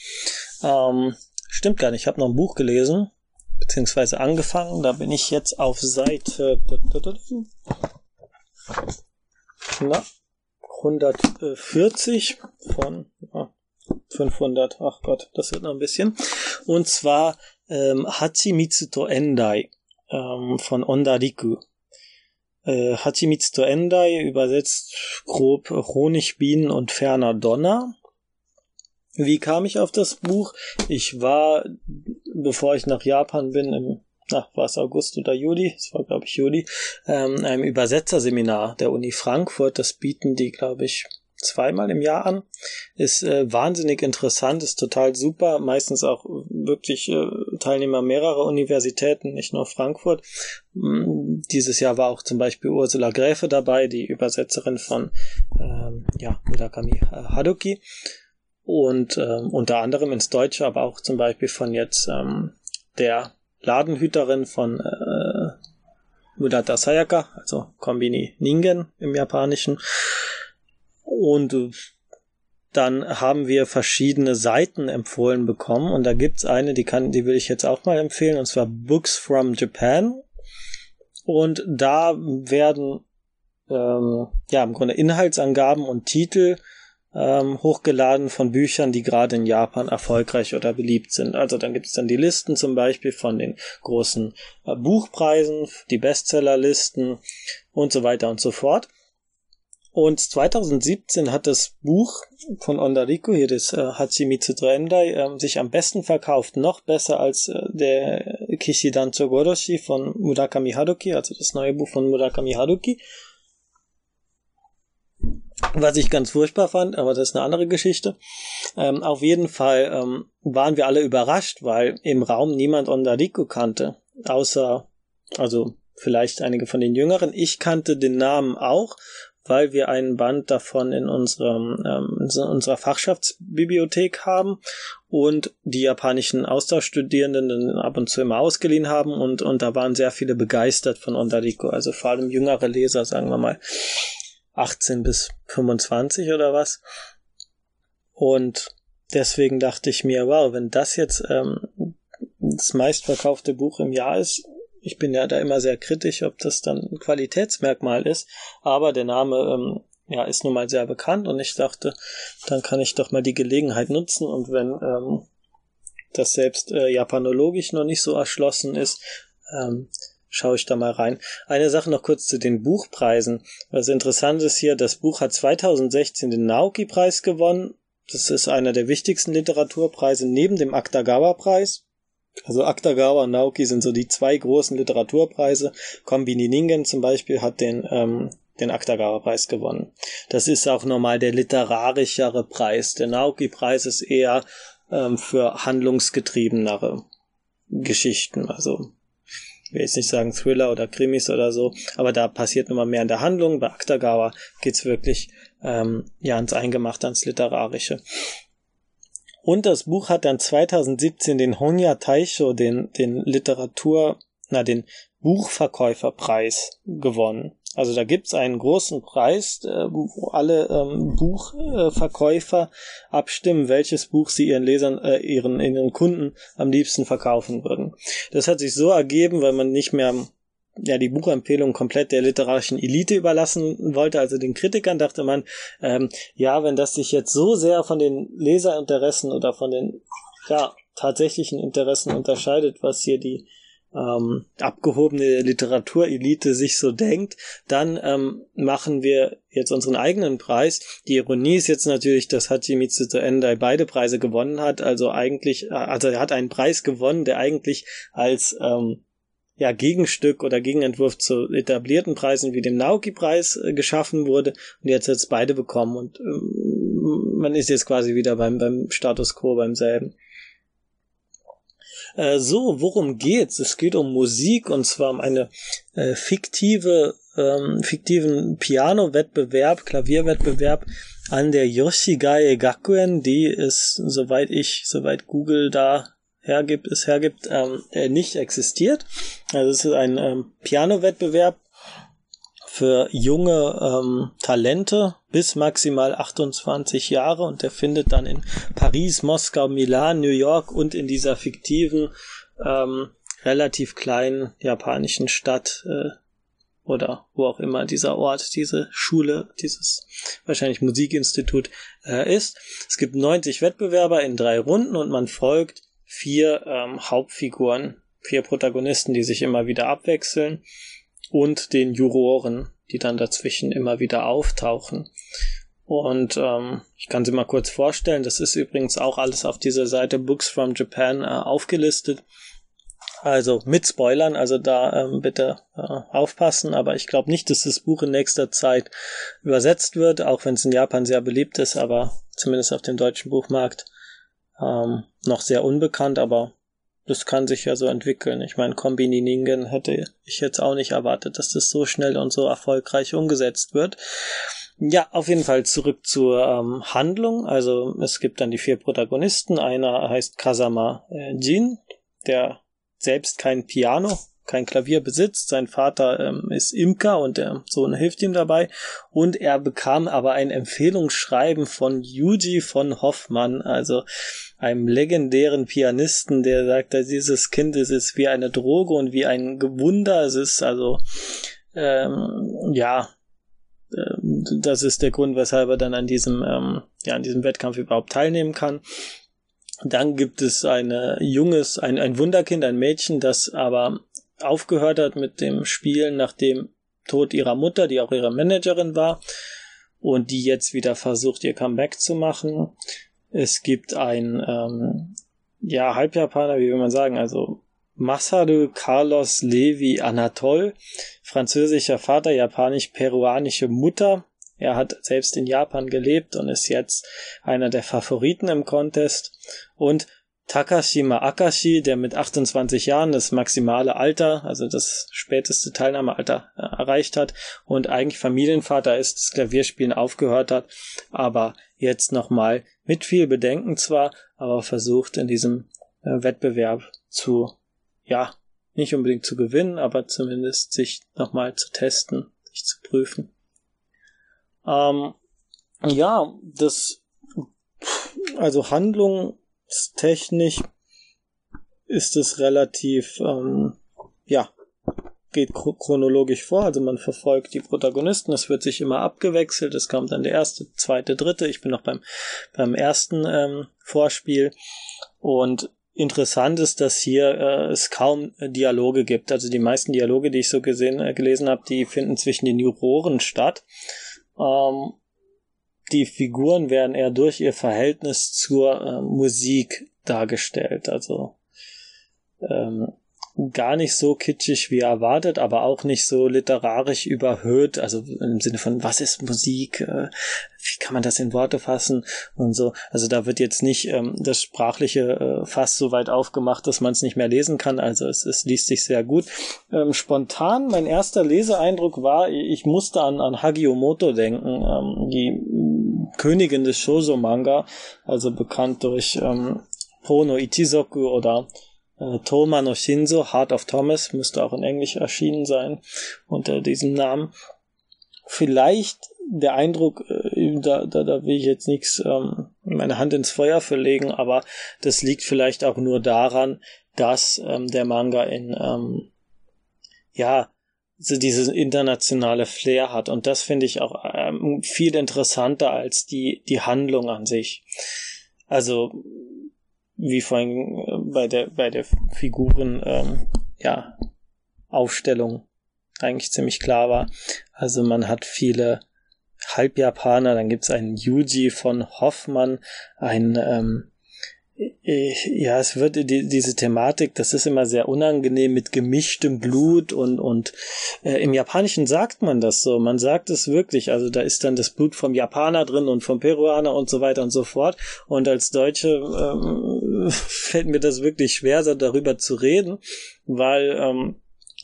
S1: Ähm, stimmt gar nicht, ich habe noch ein Buch gelesen, beziehungsweise angefangen. Da bin ich jetzt auf Seite na, 140 von ja, 500. Ach Gott, das wird noch ein bisschen. Und zwar ähm, Hachimitsu to Endai ähm, von Ondariku. Äh, Hachimitsu to Endai übersetzt grob Honigbienen und ferner Donner. Wie kam ich auf das Buch? Ich war, bevor ich nach Japan bin, im, ach, war es August oder Juli? Es war, glaube ich, Juli, ähm, einem Übersetzerseminar der Uni Frankfurt. Das bieten die, glaube ich, zweimal im Jahr an. Ist äh, wahnsinnig interessant, ist total super. Meistens auch wirklich äh, Teilnehmer mehrerer Universitäten, nicht nur Frankfurt. Mm, dieses Jahr war auch zum Beispiel Ursula Gräfe dabei, die Übersetzerin von ähm, ja, Murakami Haruki. Und ähm, unter anderem ins Deutsche, aber auch zum Beispiel von jetzt ähm, der Ladenhüterin von äh, Murata Sayaka, also Kombini Ningen im Japanischen. Und äh, dann haben wir verschiedene Seiten empfohlen bekommen und da gibt's eine, die kann, die will ich jetzt auch mal empfehlen, und zwar Books from Japan. Und da werden ähm, ja im Grunde Inhaltsangaben und Titel ähm, hochgeladen von Büchern, die gerade in Japan erfolgreich oder beliebt sind. Also dann gibt es dann die Listen zum Beispiel von den großen äh, Buchpreisen, die Bestsellerlisten und so weiter und so fort. Und 2017 hat das Buch von Ondariku, hier das äh, Hachimitsu Drendai, äh, sich am besten verkauft, noch besser als äh, der Kishidan Tsugoroshi von Murakami Haruki, also das neue Buch von Murakami Haruki. Was ich ganz furchtbar fand, aber das ist eine andere Geschichte. Ähm, auf jeden Fall ähm, waren wir alle überrascht, weil im Raum niemand Ondariku kannte, außer, also vielleicht einige von den Jüngeren. Ich kannte den Namen auch, weil wir einen Band davon in unserem ähm, in unserer Fachschaftsbibliothek haben und die japanischen Austauschstudierenden ab und zu immer ausgeliehen haben und und da waren sehr viele begeistert von Ondariko, also vor allem jüngere Leser, sagen wir mal 18 bis 25 oder was. Und deswegen dachte ich mir, wow, wenn das jetzt ähm, das meistverkaufte Buch im Jahr ist, ich bin ja da immer sehr kritisch, ob das dann ein Qualitätsmerkmal ist, aber der Name ähm, ja, ist nun mal sehr bekannt und ich dachte, dann kann ich doch mal die Gelegenheit nutzen und wenn ähm, das selbst äh, japanologisch noch nicht so erschlossen ist, ähm, schaue ich da mal rein. Eine Sache noch kurz zu den Buchpreisen. Was interessant ist hier, das Buch hat 2016 den Naoki-Preis gewonnen. Das ist einer der wichtigsten Literaturpreise neben dem Akutagawa-Preis. Also Akutagawa und Naoki sind so die zwei großen Literaturpreise. Kombini Ningen zum Beispiel hat den, ähm, den Akutagawa-Preis gewonnen. Das ist auch normal der literarischere Preis. Der Naoki-Preis ist eher ähm, für handlungsgetriebenere Geschichten. Also will jetzt nicht sagen Thriller oder Krimis oder so, aber da passiert nun mal mehr in der Handlung. Bei Akutagawa geht's wirklich ähm, ja ans Eingemachte, ans Literarische. Und das Buch hat dann 2017 den Honya Taisho, den, den Literatur, na, den Buchverkäuferpreis gewonnen. Also da gibt's einen großen Preis, äh, wo alle ähm, Buchverkäufer abstimmen, welches Buch sie ihren Lesern, äh, ihren, ihren Kunden am liebsten verkaufen würden. Das hat sich so ergeben, weil man nicht mehr ja die Buchempfehlung komplett der literarischen Elite überlassen wollte, also den Kritikern, dachte man, ähm, ja, wenn das sich jetzt so sehr von den Leserinteressen oder von den ja, tatsächlichen Interessen unterscheidet, was hier die ähm, abgehobene Literaturelite sich so denkt, dann ähm, machen wir jetzt unseren eigenen Preis. Die Ironie ist jetzt natürlich, dass Hachimitsu to Endai beide Preise gewonnen hat, also eigentlich, also er hat einen Preis gewonnen, der eigentlich als ähm, ja, Gegenstück oder Gegenentwurf zu etablierten Preisen wie dem Naoki-Preis äh, geschaffen wurde und jetzt es beide bekommen und ähm, man ist jetzt quasi wieder beim, beim Status quo, beim selben. Äh, so, worum geht's? Es geht um Musik und zwar um eine äh, fiktive, ähm, fiktiven Piano-Wettbewerb, Klavierwettbewerb an der Yoshigae Gakuen, die ist, soweit ich, soweit Google da hergibt, es hergibt, ähm, äh, nicht existiert. Also es ist ein ähm, Piano-Wettbewerb für junge ähm, Talente bis maximal 28 Jahre und der findet dann in Paris, Moskau, Milan, New York und in dieser fiktiven, ähm, relativ kleinen japanischen Stadt äh, oder wo auch immer dieser Ort, diese Schule, dieses wahrscheinlich Musikinstitut äh, ist. Es gibt 90 Wettbewerber in drei Runden und man folgt vier ähm, Hauptfiguren, vier Protagonisten, die sich immer wieder abwechseln und den Juroren, die dann dazwischen immer wieder auftauchen. Und ähm, ich kann sie mal kurz vorstellen. Das ist übrigens auch alles auf dieser Seite Books from Japan äh, aufgelistet. Also mit Spoilern, also da ähm, bitte äh, aufpassen, aber ich glaube nicht, dass das Buch in nächster Zeit übersetzt wird, auch wenn es in Japan sehr beliebt ist, aber zumindest auf dem deutschen Buchmarkt ähm, noch sehr unbekannt, aber das kann sich ja so entwickeln. Ich meine, Kombini Ningen hätte ich jetzt auch nicht erwartet, dass das so schnell und so erfolgreich umgesetzt wird. Ja, auf jeden Fall zurück zur ähm, Handlung. Also es gibt dann die vier Protagonisten. Einer heißt Kasama äh, Jin, der selbst kein Piano, kein Klavier besitzt. Sein Vater ähm, ist Imker und der Sohn hilft ihm dabei. Und er bekam aber ein Empfehlungsschreiben von Yuji von Hoffmann, also einem legendären Pianisten, der sagt, dass dieses Kind es ist wie eine Droge und wie ein Gewunder. Es ist also ähm, ja ähm, das ist der Grund, weshalb er dann an diesem, ähm, ja, an diesem Wettkampf überhaupt teilnehmen kann. Dann gibt es eine junges, ein, ein Wunderkind, ein Mädchen, das aber aufgehört hat mit dem Spielen nach dem Tod ihrer Mutter, die auch ihre Managerin war und die jetzt wieder versucht, ihr Comeback zu machen. Es gibt ein, ähm, ja, Halbjapaner, wie will man sagen, also Masaru Carlos Levi Anatol, französischer Vater, japanisch-peruanische Mutter, er hat selbst in Japan gelebt und ist jetzt einer der Favoriten im Contest. Und Takashima Akashi, der mit 28 Jahren das maximale Alter, also das späteste Teilnahmealter äh, erreicht hat und eigentlich Familienvater ist, das Klavierspielen aufgehört hat, aber jetzt nochmal mit viel Bedenken zwar, aber versucht in diesem äh, Wettbewerb zu, ja, nicht unbedingt zu gewinnen, aber zumindest sich nochmal zu testen, sich zu prüfen. Ähm, ja, das, also handlungstechnisch ist es relativ, ähm, ja, geht chronologisch vor, also man verfolgt die Protagonisten, es wird sich immer abgewechselt, es kommt dann der erste, zweite, dritte, ich bin noch beim, beim ersten ähm, Vorspiel. Und interessant ist, dass hier äh, es kaum äh, Dialoge gibt, also die meisten Dialoge, die ich so gesehen, äh, gelesen habe, die finden zwischen den Juroren statt. Ähm, die Figuren werden eher durch ihr Verhältnis zur äh, Musik dargestellt. Also ähm, gar nicht so kitschig wie erwartet, aber auch nicht so literarisch überhöht, also im Sinne von, was ist Musik, äh, wie kann man das in Worte fassen und so. Also da wird jetzt nicht ähm, das sprachliche äh, Fass so weit aufgemacht, dass man es nicht mehr lesen kann, also es, es liest sich sehr gut. Ähm, spontan, mein erster Leseeindruck war, ich musste an, an Hagiomoto denken, ähm, die Königin des Shoujo-Manga, also bekannt durch ähm, Pono Ichizoku oder äh, Toma no Shinzo, Heart of Thomas, müsste auch in Englisch erschienen sein unter diesem Namen. Vielleicht der Eindruck, äh, da, da, da will ich jetzt nichts ähm, meine Hand ins Feuer verlegen, aber das liegt vielleicht auch nur daran, dass ähm, der Manga in ähm, ja so dieses internationale Flair hat und das finde ich auch ähm, viel interessanter als die die Handlung an sich. Also wie vorhin äh, bei der bei der Figuren ähm, ja Aufstellung eigentlich ziemlich klar war. Also man hat viele Halbjapaner, dann gibt's einen Yuji von Hoffmann, ein ähm, ja, es wird die, diese Thematik, das ist immer sehr unangenehm mit gemischtem Blut und und äh, im Japanischen sagt man das so, man sagt es wirklich, also da ist dann das Blut vom Japaner drin und vom Peruaner und so weiter und so fort. Und als Deutsche ähm, fällt mir das wirklich schwer, darüber zu reden, weil ähm,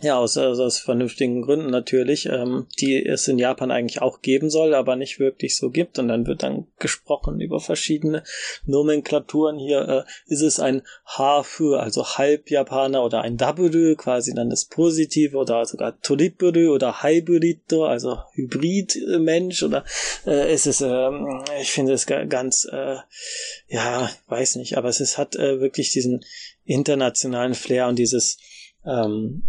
S1: Ja, aus, also aus vernünftigen Gründen natürlich, ähm, die es in Japan eigentlich auch geben soll, aber nicht wirklich so gibt. Und dann wird dann gesprochen über verschiedene Nomenklaturen. Hier äh, ist es ein H für, also Halbjapaner oder ein W, quasi dann das Positive oder sogar Tolipuru oder Hybrido, also Hybridmensch oder äh, es ist, äh, ich finde es ganz, äh, ja, weiß nicht, aber es ist, hat äh, wirklich diesen internationalen Flair und dieses ähm,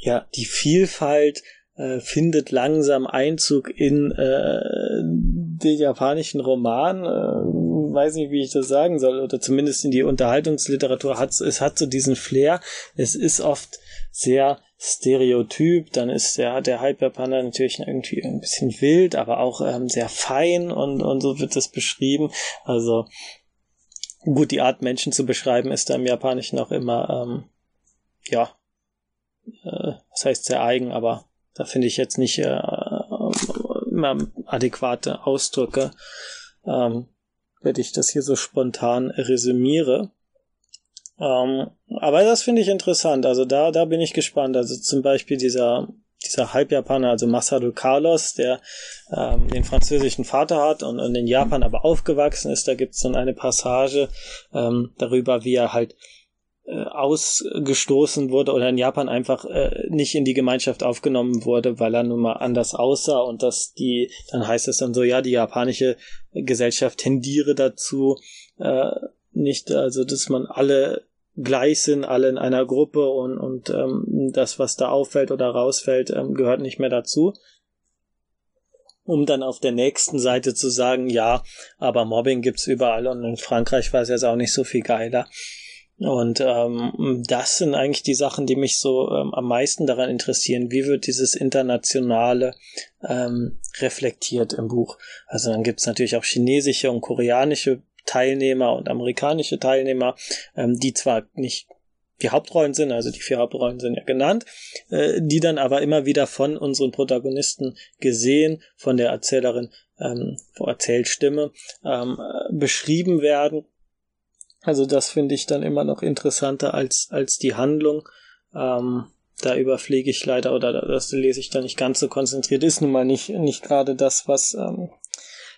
S1: ja, die Vielfalt äh, findet langsam Einzug in äh, den japanischen Roman. Äh, weiß nicht, wie ich das sagen soll, oder zumindest in die Unterhaltungsliteratur hat es hat so diesen Flair. Es ist oft sehr Stereotyp, dann ist der, der Hyperpanda natürlich irgendwie ein bisschen wild, aber auch ähm, sehr fein und, und so wird es beschrieben. Also gut, die Art Menschen zu beschreiben ist da im Japanischen auch immer, ähm, ja, äh, das heißt sehr eigen, aber da finde ich jetzt nicht äh, immer adäquate Ausdrücke, ähm, wenn ich das hier so spontan resümiere. Ähm, aber das finde ich interessant. Also da, da bin ich gespannt. Also zum Beispiel dieser, dieser Halbjapaner, also Masaru Carlos, der ähm, den französischen Vater hat und, und in Japan aber aufgewachsen ist. Da gibt es dann eine Passage ähm, darüber, wie er halt äh, ausgestoßen wurde oder in Japan einfach äh, nicht in die Gemeinschaft aufgenommen wurde, weil er nun mal anders aussah und dass die, dann heißt es dann so, ja, die japanische Gesellschaft tendiere dazu, äh, nicht, also dass man alle gleich sind, alle in einer Gruppe und, und ähm, das, was da auffällt oder rausfällt, ähm, gehört nicht mehr dazu. Um dann auf der nächsten Seite zu sagen, ja, aber Mobbing gibt's überall und in Frankreich war es jetzt auch nicht so viel geiler. Und ähm, das sind eigentlich die Sachen, die mich so ähm, am meisten daran interessieren. Wie wird dieses Internationale ähm, reflektiert im Buch? Also dann gibt's natürlich auch chinesische und koreanische Teilnehmer und amerikanische Teilnehmer, ähm, die zwar nicht die Hauptrollen sind, also die vier Hauptrollen sind ja genannt, äh, die dann aber immer wieder von unseren Protagonisten gesehen, von der Erzählerin, ähm, Erzählstimme ähm, beschrieben werden also das finde ich dann immer noch interessanter als, als die Handlung. Ähm, da überfliege ich leider oder das lese ich da nicht ganz so konzentriert. Ist nun mal nicht, nicht gerade das, was ähm,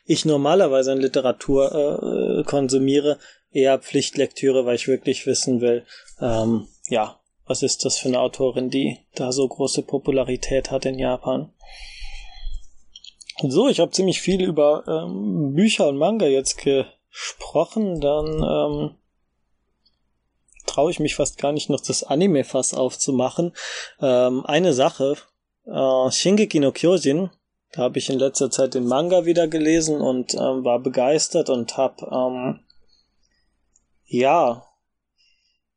S1: ich normalerweise in Literatur äh, konsumiere. Eher Pflichtlektüre, weil ich wirklich wissen will, ähm, ja, was ist das für eine Autorin, die da so große Popularität hat in Japan. So, ich habe ziemlich viel über ähm, Bücher und Manga jetzt ge gesprochen, dann ähm, traue ich mich fast gar nicht noch das Anime-Fass aufzumachen. Ähm, eine Sache, äh, Shingeki no Kyojin, da habe ich in letzter Zeit den Manga wieder gelesen und ähm, war begeistert und habe ähm, ja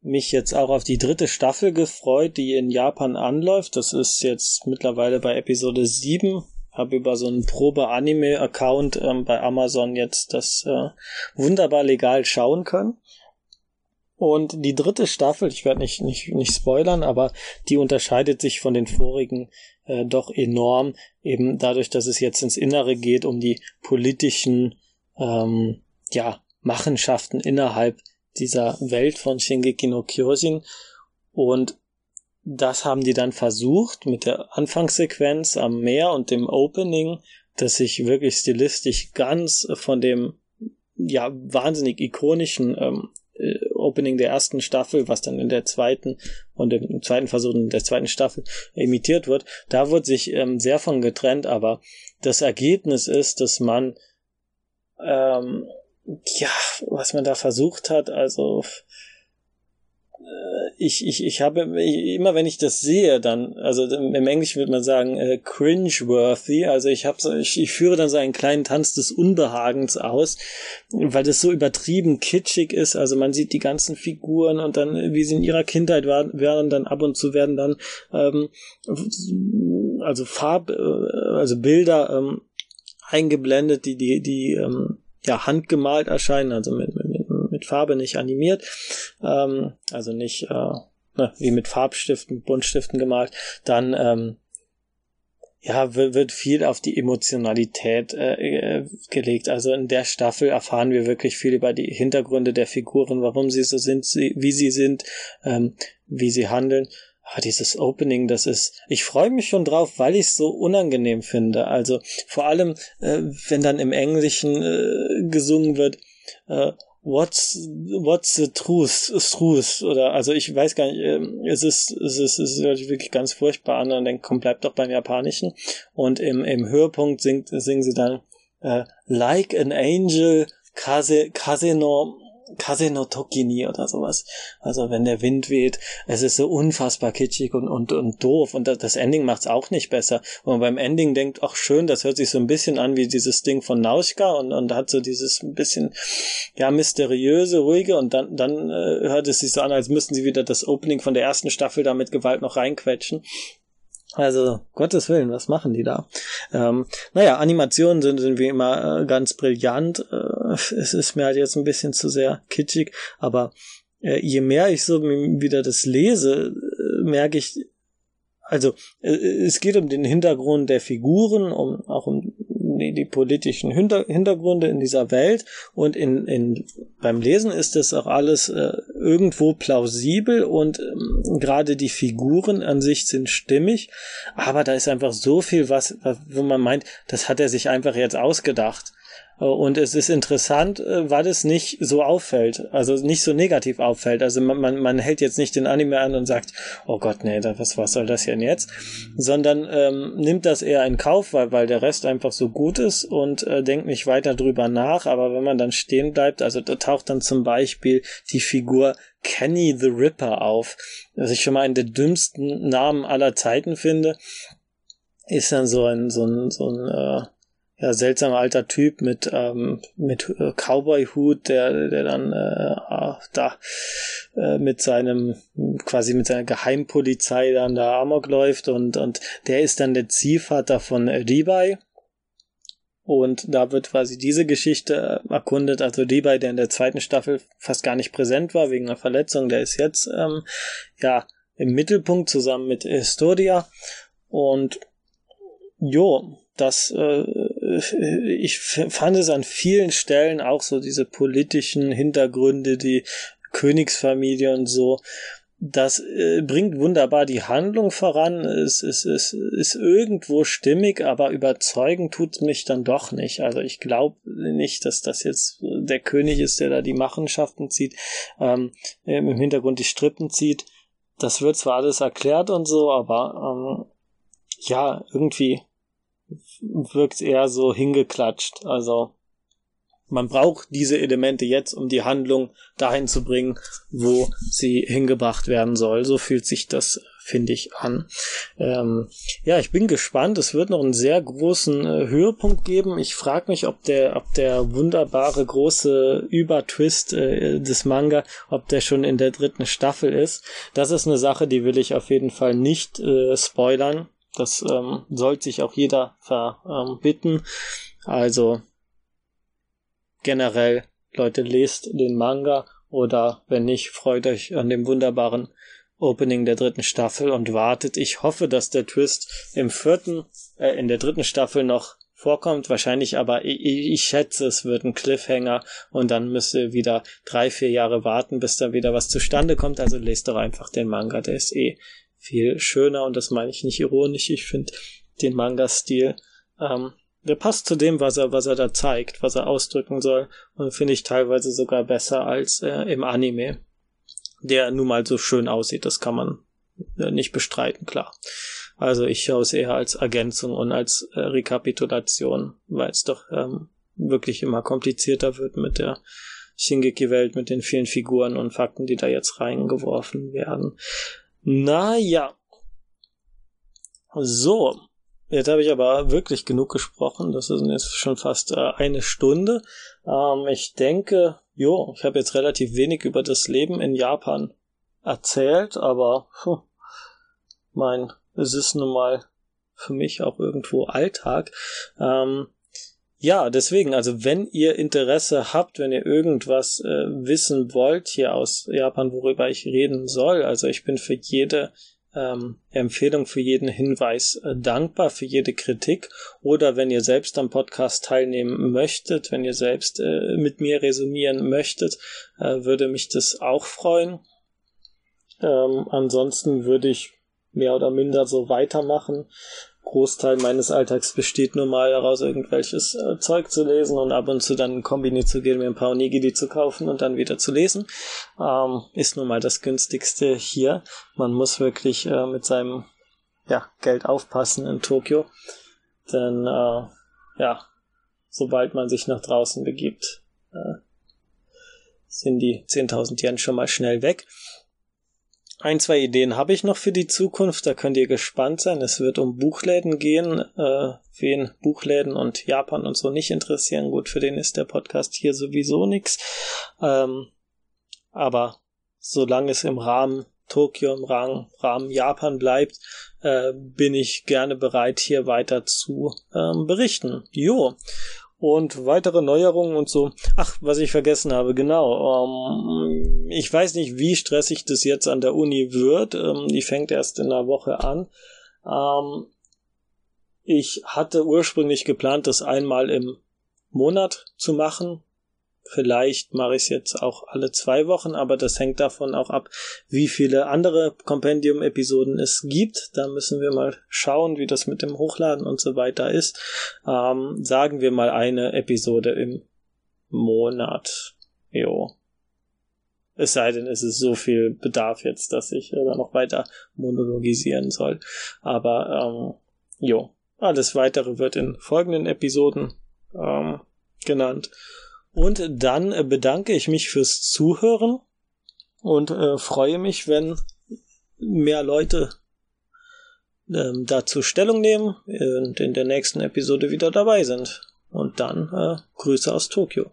S1: mich jetzt auch auf die dritte Staffel gefreut, die in Japan anläuft. Das ist jetzt mittlerweile bei Episode 7 habe über so einen Probe-Anime-Account ähm, bei Amazon jetzt das äh, wunderbar legal schauen können. Und die dritte Staffel, ich werde nicht, nicht, nicht spoilern, aber die unterscheidet sich von den vorigen äh, doch enorm, eben dadurch, dass es jetzt ins Innere geht, um die politischen ähm, ja, Machenschaften innerhalb dieser Welt von Shingeki no Kyojin. Und das haben die dann versucht mit der Anfangssequenz am Meer und dem Opening, dass sich wirklich stilistisch ganz von dem ja wahnsinnig ikonischen ähm, äh, Opening der ersten Staffel, was dann in der zweiten und im zweiten Versuch in der zweiten Staffel imitiert wird, da wird sich ähm, sehr von getrennt, aber das Ergebnis ist, dass man ähm, ja, was man da versucht hat, also ich, ich, ich habe immer wenn ich das sehe, dann, also im Englischen würde man sagen, äh, cringe-worthy, also ich habe so, ich, ich führe dann so einen kleinen Tanz des Unbehagens aus, weil das so übertrieben kitschig ist, also man sieht die ganzen Figuren und dann, wie sie in ihrer Kindheit waren, werden dann ab und zu werden dann, ähm, also Farb, äh, also Bilder ähm, eingeblendet, die, die, die, ähm, ja, handgemalt erscheinen, also mit, mit mit Farbe nicht animiert, ähm, also nicht äh, ne, wie mit Farbstiften, Buntstiften gemalt, dann ähm, ja, wird viel auf die Emotionalität äh, äh, gelegt. Also in der Staffel erfahren wir wirklich viel über die Hintergründe der Figuren, warum sie so sind, wie sie sind, ähm, wie sie handeln. aber dieses Opening, das ist, ich freue mich schon drauf, weil ich es so unangenehm finde. Also vor allem, äh, wenn dann im Englischen äh, gesungen wird, äh, What's What's the truth? Truth oder also ich weiß gar nicht. Ähm, es ist es ist es ist wirklich ganz furchtbar an und dann kommt bleibt doch beim Japanischen und im im Höhepunkt singt singen sie dann äh, Like an Angel Kase Kase no Kase no Tokini oder sowas. Also wenn der Wind weht, es ist so unfassbar kitschig und, und, und doof. Und das, das Ending macht's auch nicht besser. Und man beim Ending denkt, ach schön, das hört sich so ein bisschen an wie dieses Ding von Nauschka und, und hat so dieses ein bisschen, ja, mysteriöse, ruhige und dann, dann äh, hört es sich so an, als müssten sie wieder das Opening von der ersten Staffel da mit Gewalt noch reinquetschen. Also, Gottes Willen, was machen die da? Ähm, naja, Animationen sind, sind wie immer äh, ganz brillant. Äh, es ist mir halt jetzt ein bisschen zu sehr kitschig, aber äh, je mehr ich so wieder das lese, äh, merke ich, also äh, es geht um den Hintergrund der Figuren, um auch um die, die politischen Hinter Hintergründe in dieser Welt und in, in beim Lesen ist das auch alles äh, irgendwo plausibel und ähm, gerade die Figuren an sich sind stimmig, aber da ist einfach so viel was, wo man meint, das hat er sich einfach jetzt ausgedacht. Und es ist interessant, äh, weil es nicht so auffällt, also nicht so negativ auffällt. Also man, man, man hält jetzt nicht den Anime an und sagt, oh Gott, nee, was, was soll das denn jetzt? Sondern ähm, nimmt das eher in Kauf, weil, weil der Rest einfach so gut ist und äh, denkt nicht weiter drüber nach. Aber wenn man dann stehen bleibt, also da taucht dann zum Beispiel die Figur Kenny the Ripper auf, was ich schon mal einen der dümmsten Namen aller Zeiten finde, ist dann so ein, so ein, so ein, äh, ja, seltsamer alter Typ mit, ähm, mit äh, Cowboy-Hut, der, der dann äh, ah, da äh, mit seinem, quasi mit seiner Geheimpolizei dann da Amok läuft und, und der ist dann der Ziehvater von Ribai. Und da wird quasi diese Geschichte äh, erkundet. Also Ribai, der in der zweiten Staffel fast gar nicht präsent war wegen einer Verletzung, der ist jetzt ähm, ja im Mittelpunkt zusammen mit Historia. Und jo, das äh, ich fand es an vielen Stellen auch so diese politischen Hintergründe, die Königsfamilie und so. Das äh, bringt wunderbar die Handlung voran. Es, es, es ist irgendwo stimmig, aber überzeugend tut mich dann doch nicht. Also ich glaube nicht, dass das jetzt der König ist, der da die Machenschaften zieht, ähm, im Hintergrund die Strippen zieht. Das wird zwar alles erklärt und so, aber ähm, ja, irgendwie wirkt eher so hingeklatscht. Also man braucht diese Elemente jetzt, um die Handlung dahin zu bringen, wo sie hingebracht werden soll. So fühlt sich das, finde ich, an. Ähm, ja, ich bin gespannt. Es wird noch einen sehr großen äh, Höhepunkt geben. Ich frage mich, ob der, ob der wunderbare große Übertwist äh, des Manga, ob der schon in der dritten Staffel ist. Das ist eine Sache, die will ich auf jeden Fall nicht äh, spoilern. Das ähm, sollte sich auch jeder verbitten. Also generell, Leute, lest den Manga oder wenn nicht, freut euch an dem wunderbaren Opening der dritten Staffel und wartet. Ich hoffe, dass der Twist im vierten, äh, in der dritten Staffel noch vorkommt. Wahrscheinlich aber, ich, ich schätze, es wird ein Cliffhanger und dann müsst ihr wieder drei, vier Jahre warten, bis da wieder was zustande kommt. Also lest doch einfach den Manga, der ist eh viel schöner und das meine ich nicht ironisch. Ich finde den Manga-Stil, ähm, der passt zu dem, was er, was er da zeigt, was er ausdrücken soll und finde ich teilweise sogar besser als äh, im Anime, der nun mal so schön aussieht. Das kann man äh, nicht bestreiten, klar. Also ich schaue es eher als Ergänzung und als äh, Rekapitulation, weil es doch ähm, wirklich immer komplizierter wird mit der Shingeki-Welt, mit den vielen Figuren und Fakten, die da jetzt reingeworfen werden. Naja. So. Jetzt habe ich aber wirklich genug gesprochen. Das ist jetzt schon fast äh, eine Stunde. Ähm, ich denke, jo, ich habe jetzt relativ wenig über das Leben in Japan erzählt, aber puh, mein, es ist nun mal für mich auch irgendwo Alltag. Ähm, ja, deswegen, also wenn ihr Interesse habt, wenn ihr irgendwas äh, wissen wollt hier aus Japan, worüber ich reden soll, also ich bin für jede ähm, Empfehlung, für jeden Hinweis äh, dankbar, für jede Kritik oder wenn ihr selbst am Podcast teilnehmen möchtet, wenn ihr selbst äh, mit mir resümieren möchtet, äh, würde mich das auch freuen. Ähm, ansonsten würde ich mehr oder minder so weitermachen. Großteil meines Alltags besteht nur mal daraus, irgendwelches äh, Zeug zu lesen und ab und zu dann in Kombini zu gehen, mir ein paar Onigiri zu kaufen und dann wieder zu lesen. Ähm, ist nun mal das günstigste hier. Man muss wirklich äh, mit seinem ja, Geld aufpassen in Tokio. Denn äh, ja, sobald man sich nach draußen begibt, äh, sind die 10.000 Yen schon mal schnell weg. Ein, zwei Ideen habe ich noch für die Zukunft, da könnt ihr gespannt sein. Es wird um Buchläden gehen, äh, wen Buchläden und Japan und so nicht interessieren. Gut, für den ist der Podcast hier sowieso nix. Ähm, aber solange es im Rahmen Tokio, im Rahmen, Rahmen Japan bleibt, äh, bin ich gerne bereit, hier weiter zu ähm, berichten. Jo und weitere Neuerungen und so. Ach, was ich vergessen habe, genau. Ähm, ich weiß nicht, wie stressig das jetzt an der Uni wird. Ähm, die fängt erst in einer Woche an. Ähm, ich hatte ursprünglich geplant, das einmal im Monat zu machen. Vielleicht mache ich es jetzt auch alle zwei Wochen, aber das hängt davon auch ab, wie viele andere Kompendium-Episoden es gibt. Da müssen wir mal schauen, wie das mit dem Hochladen und so weiter ist. Ähm, sagen wir mal eine Episode im Monat. Jo. Es sei denn, es ist so viel Bedarf jetzt, dass ich äh, da noch weiter monologisieren soll. Aber ähm, jo, alles weitere wird in folgenden Episoden ähm, genannt. Und dann äh, bedanke ich mich fürs Zuhören und äh, freue mich, wenn mehr Leute ähm, dazu Stellung nehmen und in der nächsten Episode wieder dabei sind. Und dann äh, Grüße aus Tokio.